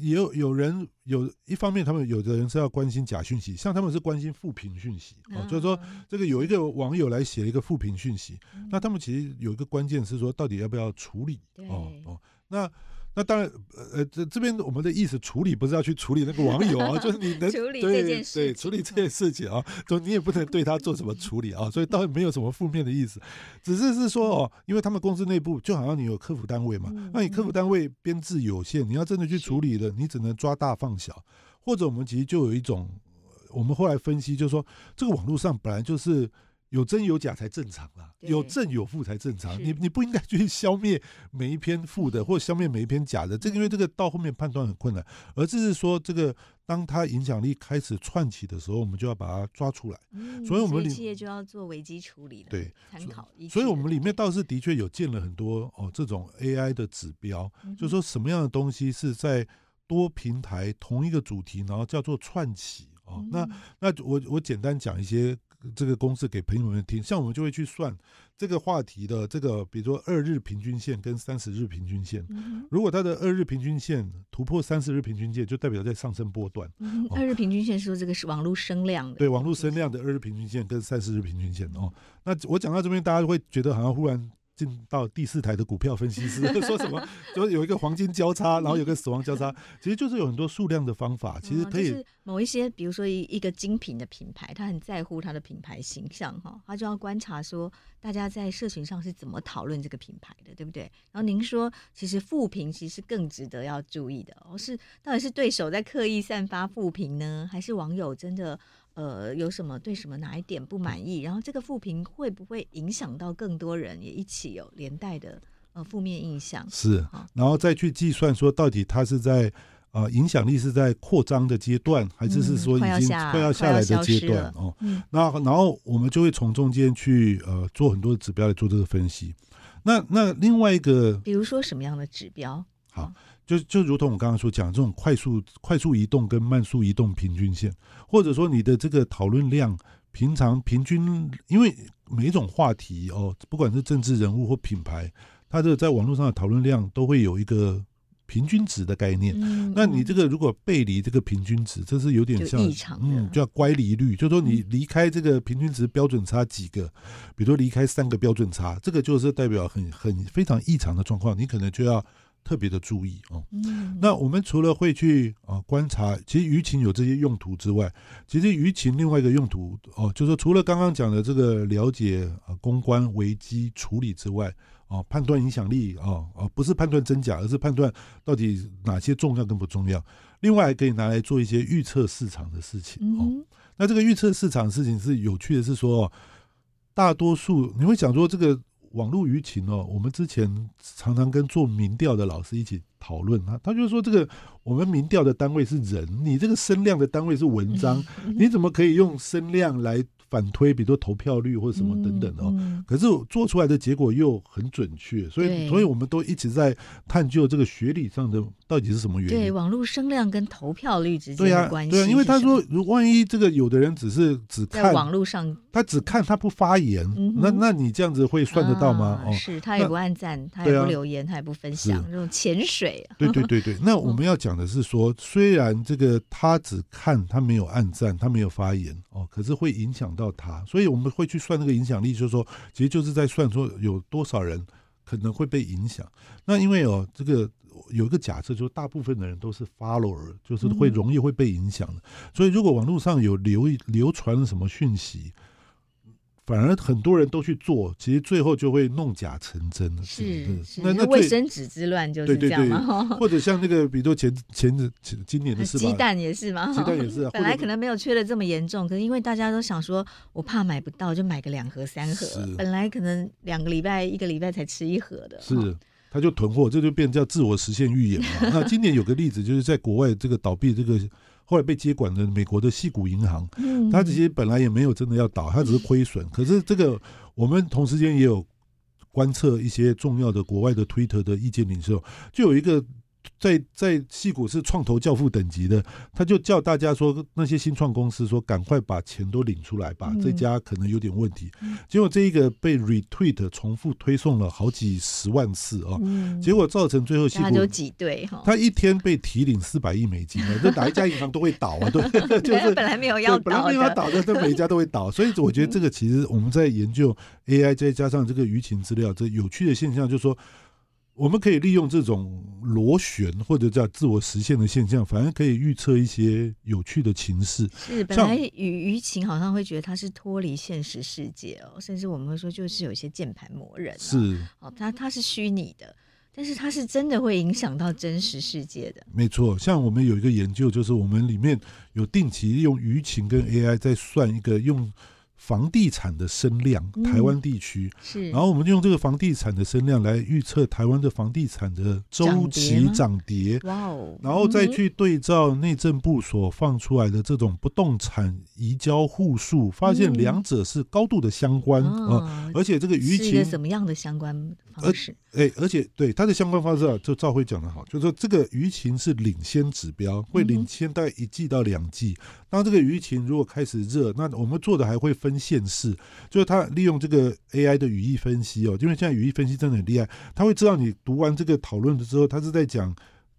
也有有人有一方面，他们有的人是要关心假讯息，像他们是关心负评讯息哦，就是说这个有一个网友来写了一个负评讯息，那他们其实有一个关键是说，到底要不要处理哦哦，那。那当然，呃，这这边我们的意思，处理不是要去处理那个网友啊，*laughs* 就是你能处理这件事，对，处理这件事情啊，就你也不能对他做什么处理啊，所以倒没有什么负面的意思，只是是说哦，因为他们公司内部就好像你有客服单位嘛，那你客服单位编制有限，你要真的去处理的，你只能抓大放小，或者我们其实就有一种，我们后来分析就是说，这个网络上本来就是。有真有假才正常啦，有正有负才正常。你你不应该去消灭每一篇负的，或消灭每一篇假的。这个因为这个到后面判断很困难，而这是说这个当它影响力开始串起的时候，我们就要把它抓出来。所以我们企业就要做危机处理了。对，参考。所以我们里面倒是的确有建了很多哦这种 AI 的指标，就是说什么样的东西是在多平台同一个主题，然后叫做串起哦。那那我我简单讲一些。这个公式给朋友们听，像我们就会去算这个话题的这个，比如说二日平均线跟三十日平均线。如果它的二日平均线突破三十日平均线，就代表在上升波段。二日平均线是说这个是网络升量的。对，网络升量的二日平均线跟三十日平均线哦。那我讲到这边，大家会觉得好像忽然。进到第四台的股票分析师 *laughs* 说什么？就有一个黄金交叉，然后有个死亡交叉，其实就是有很多数量的方法，其实可以、嗯就是、某一些，比如说一一个精品的品牌，他很在乎他的品牌形象哈，他就要观察说大家在社群上是怎么讨论这个品牌的，对不对？然后您说，其实负评其实更值得要注意的哦，是到底是对手在刻意散发负评呢，还是网友真的？呃，有什么对什么哪一点不满意？然后这个负评会不会影响到更多人，也一起有连带的呃负面印象？是，然后再去计算说到底它是在呃影响力是在扩张的阶段，还是是说已经快要下来的阶段哦？那然后我们就会从中间去呃做很多的指标来做这个分析。那那另外一个，比如说什么样的指标？好，就就如同我刚刚所讲这种快速快速移动跟慢速移动平均线，或者说你的这个讨论量。平常平均，因为每一种话题哦，不管是政治人物或品牌，它的在网络上的讨论量都会有一个平均值的概念。嗯，那你这个如果背离这个平均值，这是有点像异常，嗯，叫乖离率，就是说你离开这个平均值标准差几个，比如说离开三个标准差，这个就是代表很很非常异常的状况，你可能就要。特别的注意哦。嗯那我们除了会去啊观察，其实舆情有这些用途之外，其实舆情另外一个用途哦，就是说除了刚刚讲的这个了解啊公关危机处理之外，哦判断影响力哦哦不是判断真假，而是判断到底哪些重要跟不重要。另外还可以拿来做一些预测市场的事情哦。那这个预测市场的事情是有趣的，是说大多数你会想说这个。网络舆情哦，我们之前常常跟做民调的老师一起讨论啊，他就说这个我们民调的单位是人，你这个声量的单位是文章，你怎么可以用声量来？反推，比如说投票率或者什么等等哦，可是做出来的结果又很准确，所以所以我们都一直在探究这个学理上的到底是什么原因。对，网络声量跟投票率之间的关系。对啊，因为他说，如万一这个有的人只是只看网络上，他只看他不发言，嗯、那那你这样子会算得到吗？啊、哦，是他也不按赞，他也不留言，啊、他也不分享，这种潜水。对对对对，那 *laughs* 我们要讲的是说，虽然这个他只看他没有按赞，他没有发言哦，可是会影响到。到他，所以我们会去算那个影响力，就是说，其实就是在算说有多少人可能会被影响。那因为哦，这个有一个假设，就是大部分的人都是 follower，就是会容易会被影响的。所以如果网络上有流流传了什么讯息，反而很多人都去做，其实最后就会弄假成真。是是，那那卫生纸之乱就是这样吗？*laughs* 或者像那个，比如说前前前今年的事，*laughs* 鸡蛋也是吗？*laughs* 鸡蛋也是啊。本来可能没有缺的这么严重，可是因为大家都想说，我怕买不到，就买个两盒三盒。本来可能两个礼拜、一个礼拜才吃一盒的。是，他就囤货，这就变叫自我实现预言嘛。那今年有个例子，就是在国外这个倒闭这个。后来被接管的美国的西谷银行，它其实本来也没有真的要倒，它只是亏损。可是这个我们同时间也有观测一些重要的国外的推特的意见领袖，就有一个。在在矽谷是创投教父等级的，他就叫大家说，那些新创公司说，赶快把钱都领出来吧，嗯、这家可能有点问题。结果这一个被 retweet 重复推送了好几十万次哦，嗯、结果造成最后矽谷就挤兑哈，他一天被提领四百亿美金，这哪一家银行都会倒啊，对，*laughs* 就是本来没有要倒，本来没有要倒的，这每一家都会倒，所以我觉得这个其实我们在研究 AI 再加上这个舆情资料，这有趣的现象就是说。我们可以利用这种螺旋或者叫自我实现的现象，反而可以预测一些有趣的情势。是，本来舆舆情好像会觉得它是脱离现实世界哦，甚至我们会说就是有一些键盘魔人，啊。是，哦，它它是虚拟的，但是它是真的会影响到真实世界的。没错，像我们有一个研究，就是我们里面有定期用舆情跟 AI 在算一个用。房地产的升量，台湾地区、嗯、是，然后我们就用这个房地产的升量来预测台湾的房地产的周期涨跌，哇哦，然后再去对照内政部所放出来的这种不动产移交户数，发现两者是高度的相关啊、嗯呃，而且这个舆情是一个什么样的相关方式？哎，而且对它的相关方式啊，就赵辉讲的好，就是说这个舆情是领先指标，会领先大概一季到两季。当这个舆情如果开始热，那我们做的还会分县市，就是他利用这个 AI 的语义分析哦，因为现在语义分析真的很厉害，他会知道你读完这个讨论的之后，他是在讲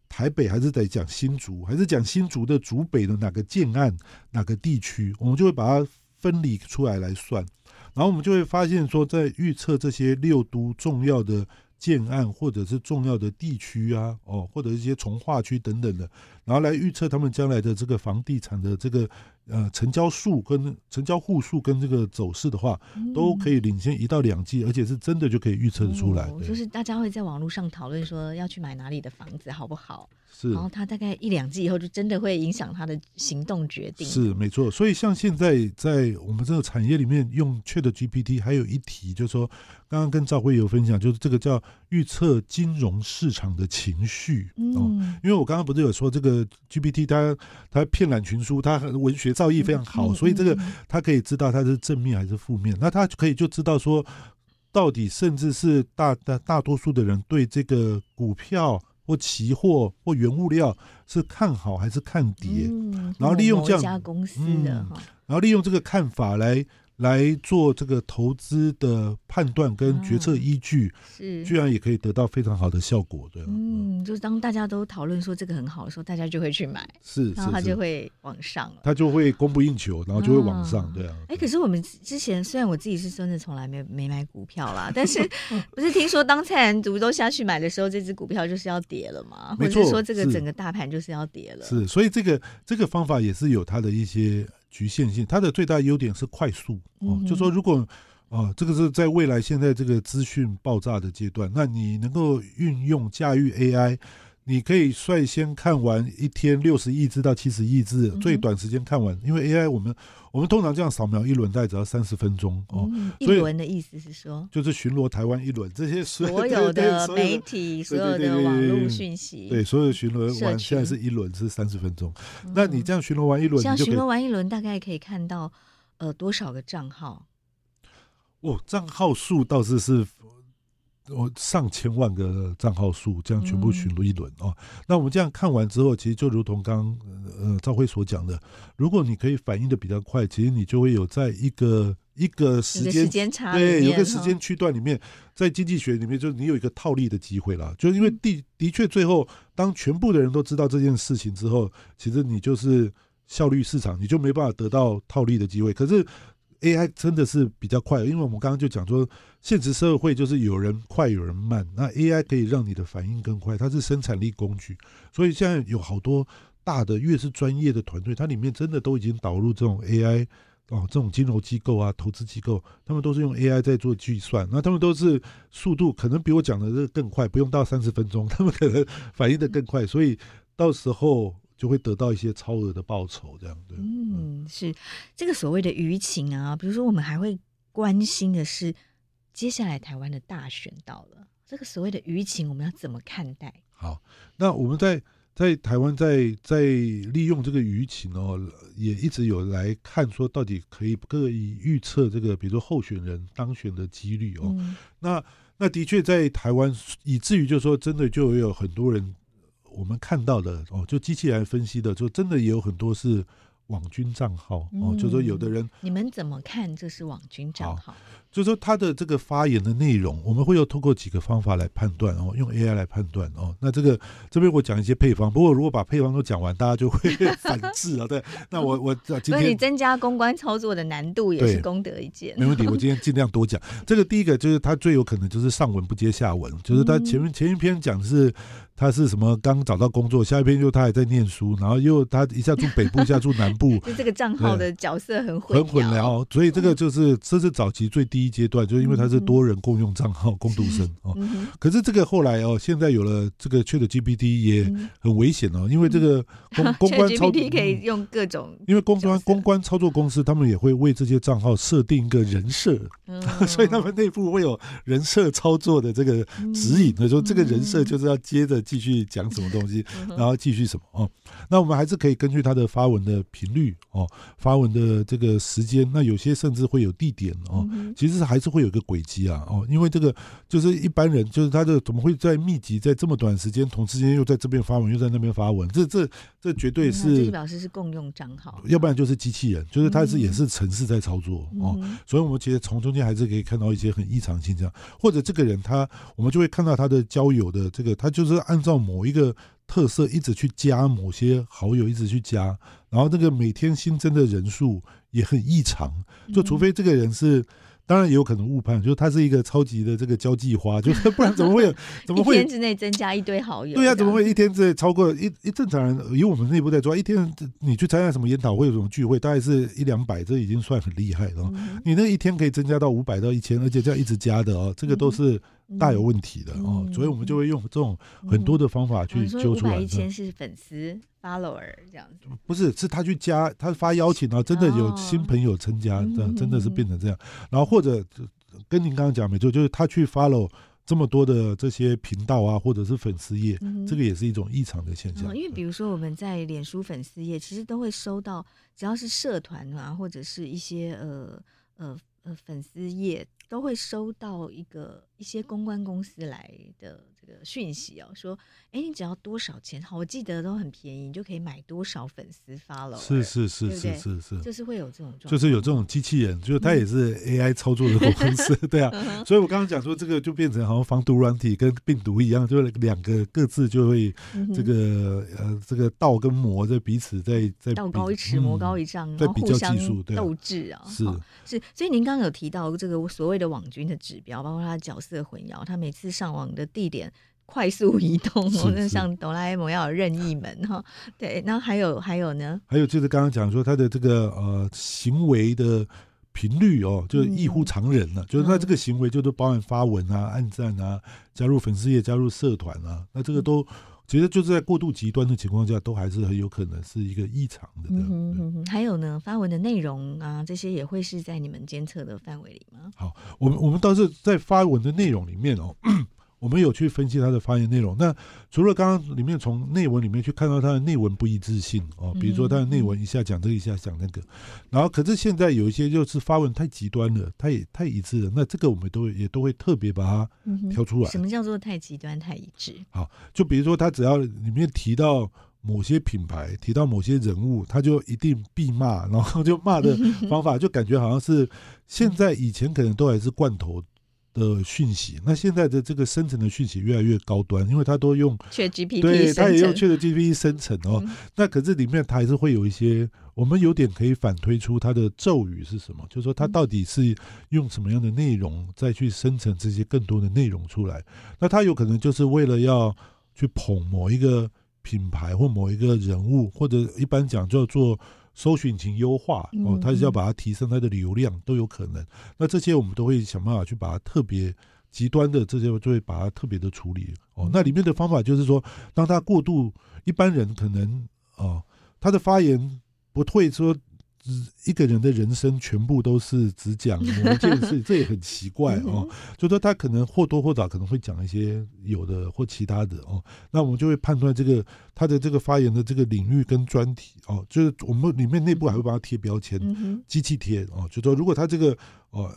台北还是得讲新竹，还是讲新竹的竹北的哪个建案哪个地区，我们就会把它分离出来来算，然后我们就会发现说，在预测这些六都重要的。建案或者是重要的地区啊，哦，或者一些从化区等等的，然后来预测他们将来的这个房地产的这个呃成交数跟成交户数跟这个走势的话，都可以领先一到两季，而且是真的就可以预测得出来。就是大家会在网络上讨论说要去买哪里的房子好不好？是，然后他大概一两季以后就真的会影响他的行动决定。是没错，所以像现在在我们这个产业里面用 ChatGPT，还有一题就是说刚刚跟赵辉有分享，就是这个叫预测金融市场的情绪哦。嗯，因为我刚刚不是有说这个 GPT 它它片览群书，它文学造诣非常好，所以这个他可以知道他是正面还是负面。那他可以就知道说，到底甚至是大大大多数的人对这个股票或期货或原物料是看好还是看跌，然后利用这样家公司的，然后利用这个看法来。来做这个投资的判断跟决策依据，啊、是居然也可以得到非常好的效果，对。嗯，就是当大家都讨论说这个很好的时候，大家就会去买，是，然后它就会往上了，它就会供不应求，然后就会往上，对啊。哎、欸，可是我们之前虽然我自己是真的从来没没买股票啦，*laughs* 但是不是听说当蔡澜族都下去买的时候，这支股票就是要跌了吗？或者是说这个整个大盘就是要跌了？是，所以这个这个方法也是有它的一些。局限性，它的最大优点是快速哦。就说如果啊，这个是在未来现在这个资讯爆炸的阶段，那你能够运用驾驭 AI，你可以率先看完一天六十亿字到七十亿字，最短时间看完。因为 AI 我们我们通常这样扫描一轮，大概只要三十分钟哦。一轮的意思是说，就是巡逻台湾一轮，这些所有 *laughs* 的媒体、所有的网络讯息，对，所有的巡逻完现在是一轮是三十分钟。那你这样巡逻完一轮，这样巡逻完一轮，大概可以看到呃多少个账号？哦，账号数倒是是。我上千万个账号数，这样全部巡逻一轮哦。那我们这样看完之后，其实就如同刚刚呃赵辉所讲的，如果你可以反应的比较快，其实你就会有在一个一个时间差对，有个时间区段里面，在经济学里面，就是你有一个套利的机会啦。就因为的的确，最后当全部的人都知道这件事情之后，其实你就是效率市场，你就没办法得到套利的机会。可是。AI 真的是比较快，因为我们刚刚就讲说，现实社会就是有人快有人慢，那 AI 可以让你的反应更快，它是生产力工具，所以现在有好多大的越是专业的团队，它里面真的都已经导入这种 AI 哦，这种金融机构啊、投资机构，他们都是用 AI 在做计算，那他们都是速度可能比我讲的这更快，不用到三十分钟，他们可能反应的更快，所以到时候。就会得到一些超额的报酬，这样对。嗯，是这个所谓的舆情啊，比如说我们还会关心的是，接下来台湾的大选到了，这个所谓的舆情，我们要怎么看待？好，那我们在在台湾在在利用这个舆情哦，也一直有来看说，到底可以可以预测这个，比如说候选人当选的几率哦。嗯、那那的确在台湾，以至于就是说，真的就有很多人。我们看到的哦，就机器来分析的，就真的也有很多是网军账号、嗯、哦，就说有的人，你们怎么看这是网军账号？就是说他的这个发言的内容，我们会有通过几个方法来判断哦，用 AI 来判断哦。那这个这边我讲一些配方，不过如果把配方都讲完，大家就会 *laughs* 反制啊。对，那我我今天，所以你增加公关操作的难度也是功德一件。没问题，我今天尽量多讲。*laughs* 这个第一个就是他最有可能就是上文不接下文，就是他前面前一篇讲的是。他是什么？刚找到工作，下一篇就他还在念书，然后又他一下住北部，一下住南部，*laughs* 就这个账号的角色很混很混淆，所以这个就是这是早期最低阶段，就是因为它是多人共用账号，共度生哦。可是这个后来哦，现在有了这个 ChatGPT 也很危险哦，因为这个公 *laughs* 公关操作可以用各种，因为公关公关操作公司他们也会为这些账号设定一个人设，*laughs* 所以他们内部会有人设操作的这个指引，说这个人设就是要接着。继续讲什么东西，然后继续什么哦？那我们还是可以根据他的发文的频率哦，发文的这个时间，那有些甚至会有地点哦。其实还是会有一个轨迹啊哦，因为这个就是一般人，就是他这怎么会在密集在这么短时间同时间又在这边发文，又在那边发文？这这这绝对是表示是共用账号，要不然就是机器人，就是他是也是城市在操作哦。所以我们其实从中间还是可以看到一些很异常现象，或者这个人他，我们就会看到他的交友的这个，他就是按。按照某一个特色，一直去加某些好友，一直去加，然后那个每天新增的人数也很异常，就除非这个人是。当然也有可能误判，就是他是一个超级的这个交际花，就是 *laughs* 不然怎么会有？*laughs* 怎么会一天之内增加一堆好友？对呀、啊，怎么会一天之内超过一一正常人？以我们内部在抓，一天你去参加什么研讨会、什么聚会，大概是一两百，这已经算很厉害了。嗯、你那一天可以增加到五百到一千，而且这样一直加的哦，这个都是大有问题的哦。所以我们就会用这种很多的方法去揪出来。一千是粉丝。follower 这样子不是，是他去加，他发邀请，然后真的有新朋友参加，这样真的是变成这样。然后或者跟您刚刚讲没错，就是他去 follow 这么多的这些频道啊，或者是粉丝页，嗯、这个也是一种异常的现象。嗯、因为比如说我们在脸书粉丝页，其实都会收到，只要是社团啊，或者是一些呃呃呃粉丝页，都会收到一个一些公关公司来的这。个讯息哦，说，哎，你只要多少钱？好，我记得都很便宜，你就可以买多少粉丝发了。是是是是是是，是，就是会有这种状况，就是有这种机器人，就是它也是 AI 操作的公司，*laughs* 对啊。所以我刚刚讲说，这个就变成好像防毒软体跟病毒一样，就是两个各自就会这个呃这个道跟魔在彼此在在道高一尺，魔高一丈，然后互相斗智啊。是是，所以您刚刚有提到这个所谓的网军的指标，包括他的角色混淆，他每次上网的地点。*laughs* 快速移动，那像哆啦 A 梦要有任意门哈，对，然后还有还有呢？还有就是刚刚讲说他的这个呃行为的频率哦，就是异乎常人了，嗯、就是他这个行为就是包含发文啊、按赞啊、加入粉丝页、加入社团啊，那这个都其实就是在过度极端的情况下，都还是很有可能是一个异常的。嗯哼哼哼，还有呢，发文的内容啊，这些也会是在你们监测的范围里吗？好，我们我们倒是在发文的内容里面哦。我们有去分析他的发言内容。那除了刚刚里面从内文里面去看到他的内文不一致性哦，比如说他的内文一下讲这个，一下讲那个，然后可是现在有一些就是发文太极端了，他也太一致了。那这个我们都也都会特别把它挑出来。什么叫做太极端、太一致？好，就比如说他只要里面提到某些品牌，提到某些人物，他就一定必骂，然后就骂的方法就感觉好像是现在以前可能都还是罐头的讯息，那现在的这个生成的讯息越来越高端，因为它都用 ChatGPT，对，它也用 ChatGPT 生成哦。嗯、那可是里面它还是会有一些，我们有点可以反推出它的咒语是什么，就是说它到底是用什么样的内容再去生成这些更多的内容出来。那它有可能就是为了要去捧某一个品牌或某一个人物，或者一般讲叫做。搜寻引擎优化哦，它是要把它提升它的流量都有可能。那这些我们都会想办法去把它特别极端的这些就会把它特别的处理哦。那里面的方法就是说，当它过度，一般人可能哦，他的发言不会说。一个人的人生全部都是只讲某一件事，*laughs* 这也很奇怪哦。就说他可能或多或少可能会讲一些有的或其他的哦。那我们就会判断这个他的这个发言的这个领域跟专题哦，就是我们里面内部还会帮他贴标签，机器贴哦。就说如果他这个哦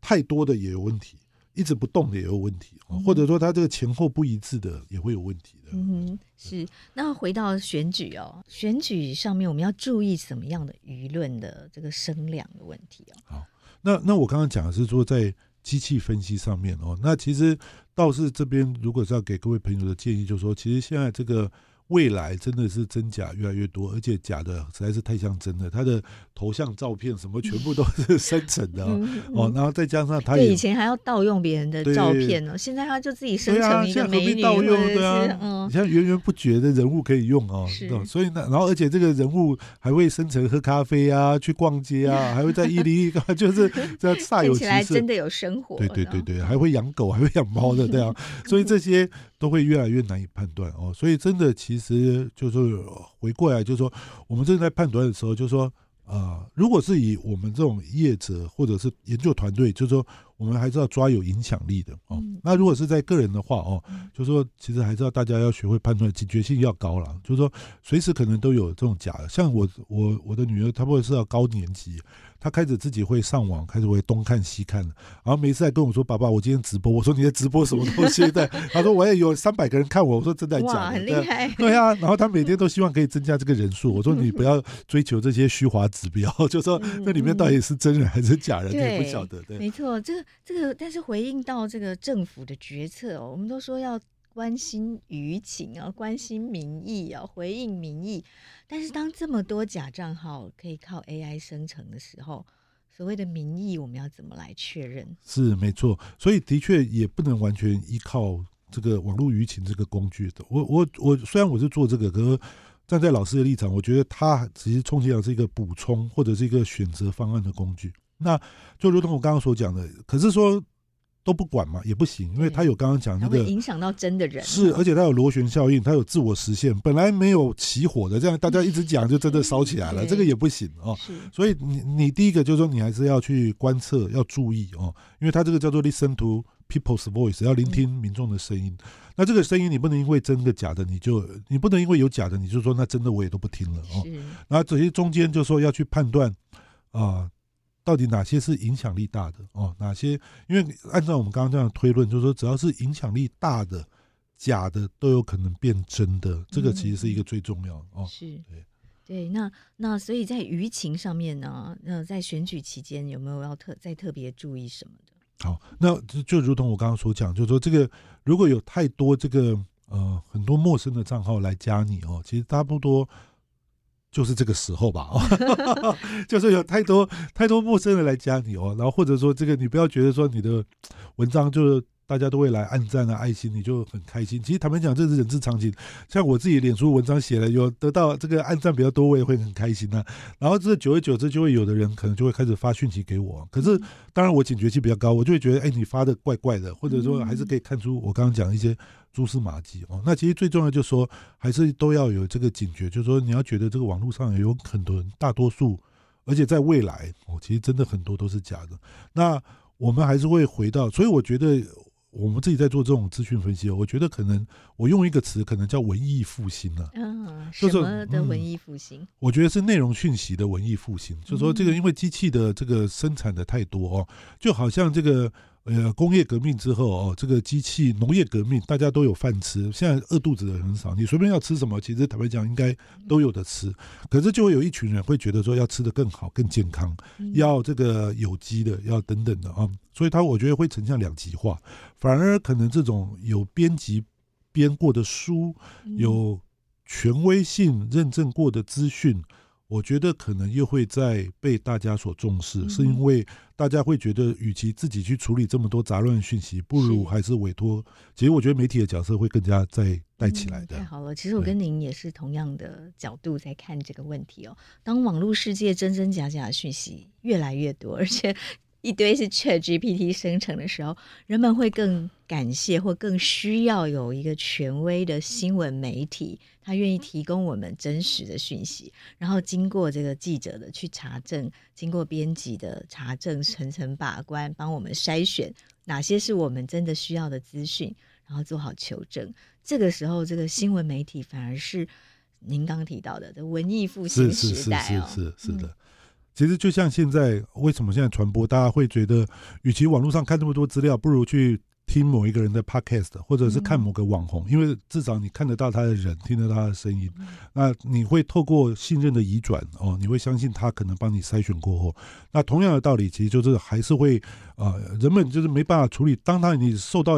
太多的也有问题。一直不动的也有问题，或者说它这个前后不一致的也会有问题的。嗯，是。那回到选举哦，选举上面我们要注意什么样的舆论的这个声量的问题哦？好，那那我刚刚讲的是说在机器分析上面哦，那其实倒是这边如果是要给各位朋友的建议，就是说其实现在这个。未来真的是真假越来越多，而且假的实在是太像真的。他的头像、照片什么全部都是生成的哦，嗯嗯、哦，然后再加上他以前还要盗用别人的照片哦，现在他就自己生成一个美女，盗用对啊，嗯，你像源源不绝的人物可以用哦，是，所以呢，然后而且这个人物还会生成喝咖啡啊，*laughs* 去逛街啊，还会在伊犁一，*laughs* 就是这煞有其事，*laughs* 真的有生活，对对对对，还会养狗，还会养猫的，对啊，所以这些。都会越来越难以判断哦，所以真的其实就是回过来，就是说我们正在判断的时候，就是说啊、呃，如果是以我们这种业者或者是研究团队，就是说我们还是要抓有影响力的哦。那如果是在个人的话哦，就是说其实还是要大家要学会判断，警觉性要高了，就是说随时可能都有这种假的。像我我我的女儿，她不会是要高年级。她开始自己会上网，开始会东看西看，然后每次还跟我说：“爸爸，我今天直播。”我说：“你在直播什么东西？”对，他 *laughs* 说：“我也有三百个人看我。”我说：“真的假的？”，很厉害。对啊，然后他每天都希望可以增加这个人数。我说：“ *laughs* 你不要追求这些虚华指标，就说那里面到底是真人还是假人，你也不晓得。”对，没错，这个这个，但是回应到这个政府的决策哦，我们都说要。关心舆情啊，关心民意啊，回应民意。但是当这么多假账号可以靠 AI 生成的时候，所谓的民意，我们要怎么来确认？是没错，所以的确也不能完全依靠这个网络舆情这个工具的。我我我，虽然我是做这个，可是站在老师的立场，我觉得它其实充其量是一个补充或者是一个选择方案的工具。那就如同我刚刚所讲的，可是说。都不管嘛，也不行，因为他有刚刚讲那个影响到真的人，是，而且他有螺旋效应，他有自我实现，本来没有起火的，这样大家一直讲，就真的烧起来了，这个也不行哦。所以你你第一个就是说，你还是要去观测，要注意哦，因为他这个叫做 listen to people's voice，要聆听民众的声音。那这个声音你不能因为真的假的，你就你不能因为有假的，你就说那真的我也都不听了哦。然后这些中间就说要去判断啊。到底哪些是影响力大的哦？哪些？因为按照我们刚刚这样推论，就是说，只要是影响力大的，假的都有可能变真的。这个其实是一个最重要的哦。是，对，对。那那所以在舆情上面呢，那在选举期间有没有要特再特别注意什么的？好，那就就如同我刚刚所讲，就是说，这个如果有太多这个呃很多陌生的账号来加你哦，其实差不多。就是这个时候吧，*laughs* 就是有太多太多陌生人来加你哦，然后或者说这个你不要觉得说你的文章就是。大家都会来按赞啊，爱心，你就很开心。其实坦白讲，这是人之常情。像我自己脸书文章写了，有得到这个按赞比较多，我也会很开心啊。然后这久而久之，就会有的人可能就会开始发讯息给我。可是当然我警觉性比较高，我就会觉得，哎，你发的怪怪的，或者说还是可以看出我刚刚讲一些蛛丝马迹哦。那其实最重要就是说，还是都要有这个警觉，就是说你要觉得这个网络上有很多人，大多数，而且在未来哦，其实真的很多都是假的。那我们还是会回到，所以我觉得。我们自己在做这种资讯分析，我觉得可能我用一个词，可能叫文艺复兴了。嗯，什么的文艺复兴？我觉得是内容讯息的文艺复兴。就是说，这个因为机器的这个生产的太多哦，就好像这个。呃，工业革命之后哦，这个机器农业革命，大家都有饭吃。现在饿肚子的人很少，你随便要吃什么，其实坦白讲应该都有的吃。可是就会有一群人会觉得说要吃的更好、更健康，要这个有机的，要等等的啊。所以他我觉得会呈现两极化，反而可能这种有编辑编过的书、有权威性认证过的资讯。我觉得可能又会再被大家所重视，是因为大家会觉得，与其自己去处理这么多杂乱讯息，不如还是委托。其实我觉得媒体的角色会更加在带起来的。太好了，其实我跟您也是同样的角度在看这个问题哦。当网络世界真真假假的讯息越来越多，而且。一堆是 ChatGPT 生成的时候，人们会更感谢或更需要有一个权威的新闻媒体，他愿意提供我们真实的讯息，然后经过这个记者的去查证，经过编辑的查证，层层把关，帮我们筛选哪些是我们真的需要的资讯，然后做好求证。这个时候，这个新闻媒体反而是您刚刚提到的这文艺复兴时代哦，是是是是是的。其实就像现在，为什么现在传播，大家会觉得，与其网络上看这么多资料，不如去听某一个人的 podcast，或者是看某个网红，因为至少你看得到他的人，听得到他的声音。那你会透过信任的移转哦，你会相信他可能帮你筛选过后。那同样的道理，其实就是还是会啊、呃，人们就是没办法处理。当他你受到。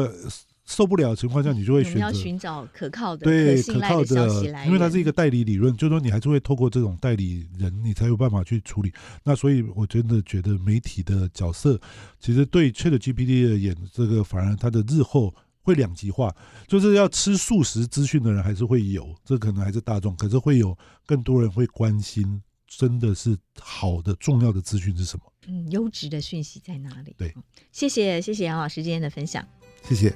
受不了的情况下，你就会选择寻找可靠的、对可靠的消息来源，因为它是一个代理理论，就是说你还是会透过这种代理人，你才有办法去处理。那所以我真的觉得媒体的角色，其实对 ChatGPT 而言，这个反而它的日后会两极化，就是要吃素食资讯的人还是会有，这可能还是大众，可是会有更多人会关心，真的是好的重要的资讯是什么？嗯，优质的讯息在哪里？对，谢谢谢谢杨老师今天的分享，谢谢。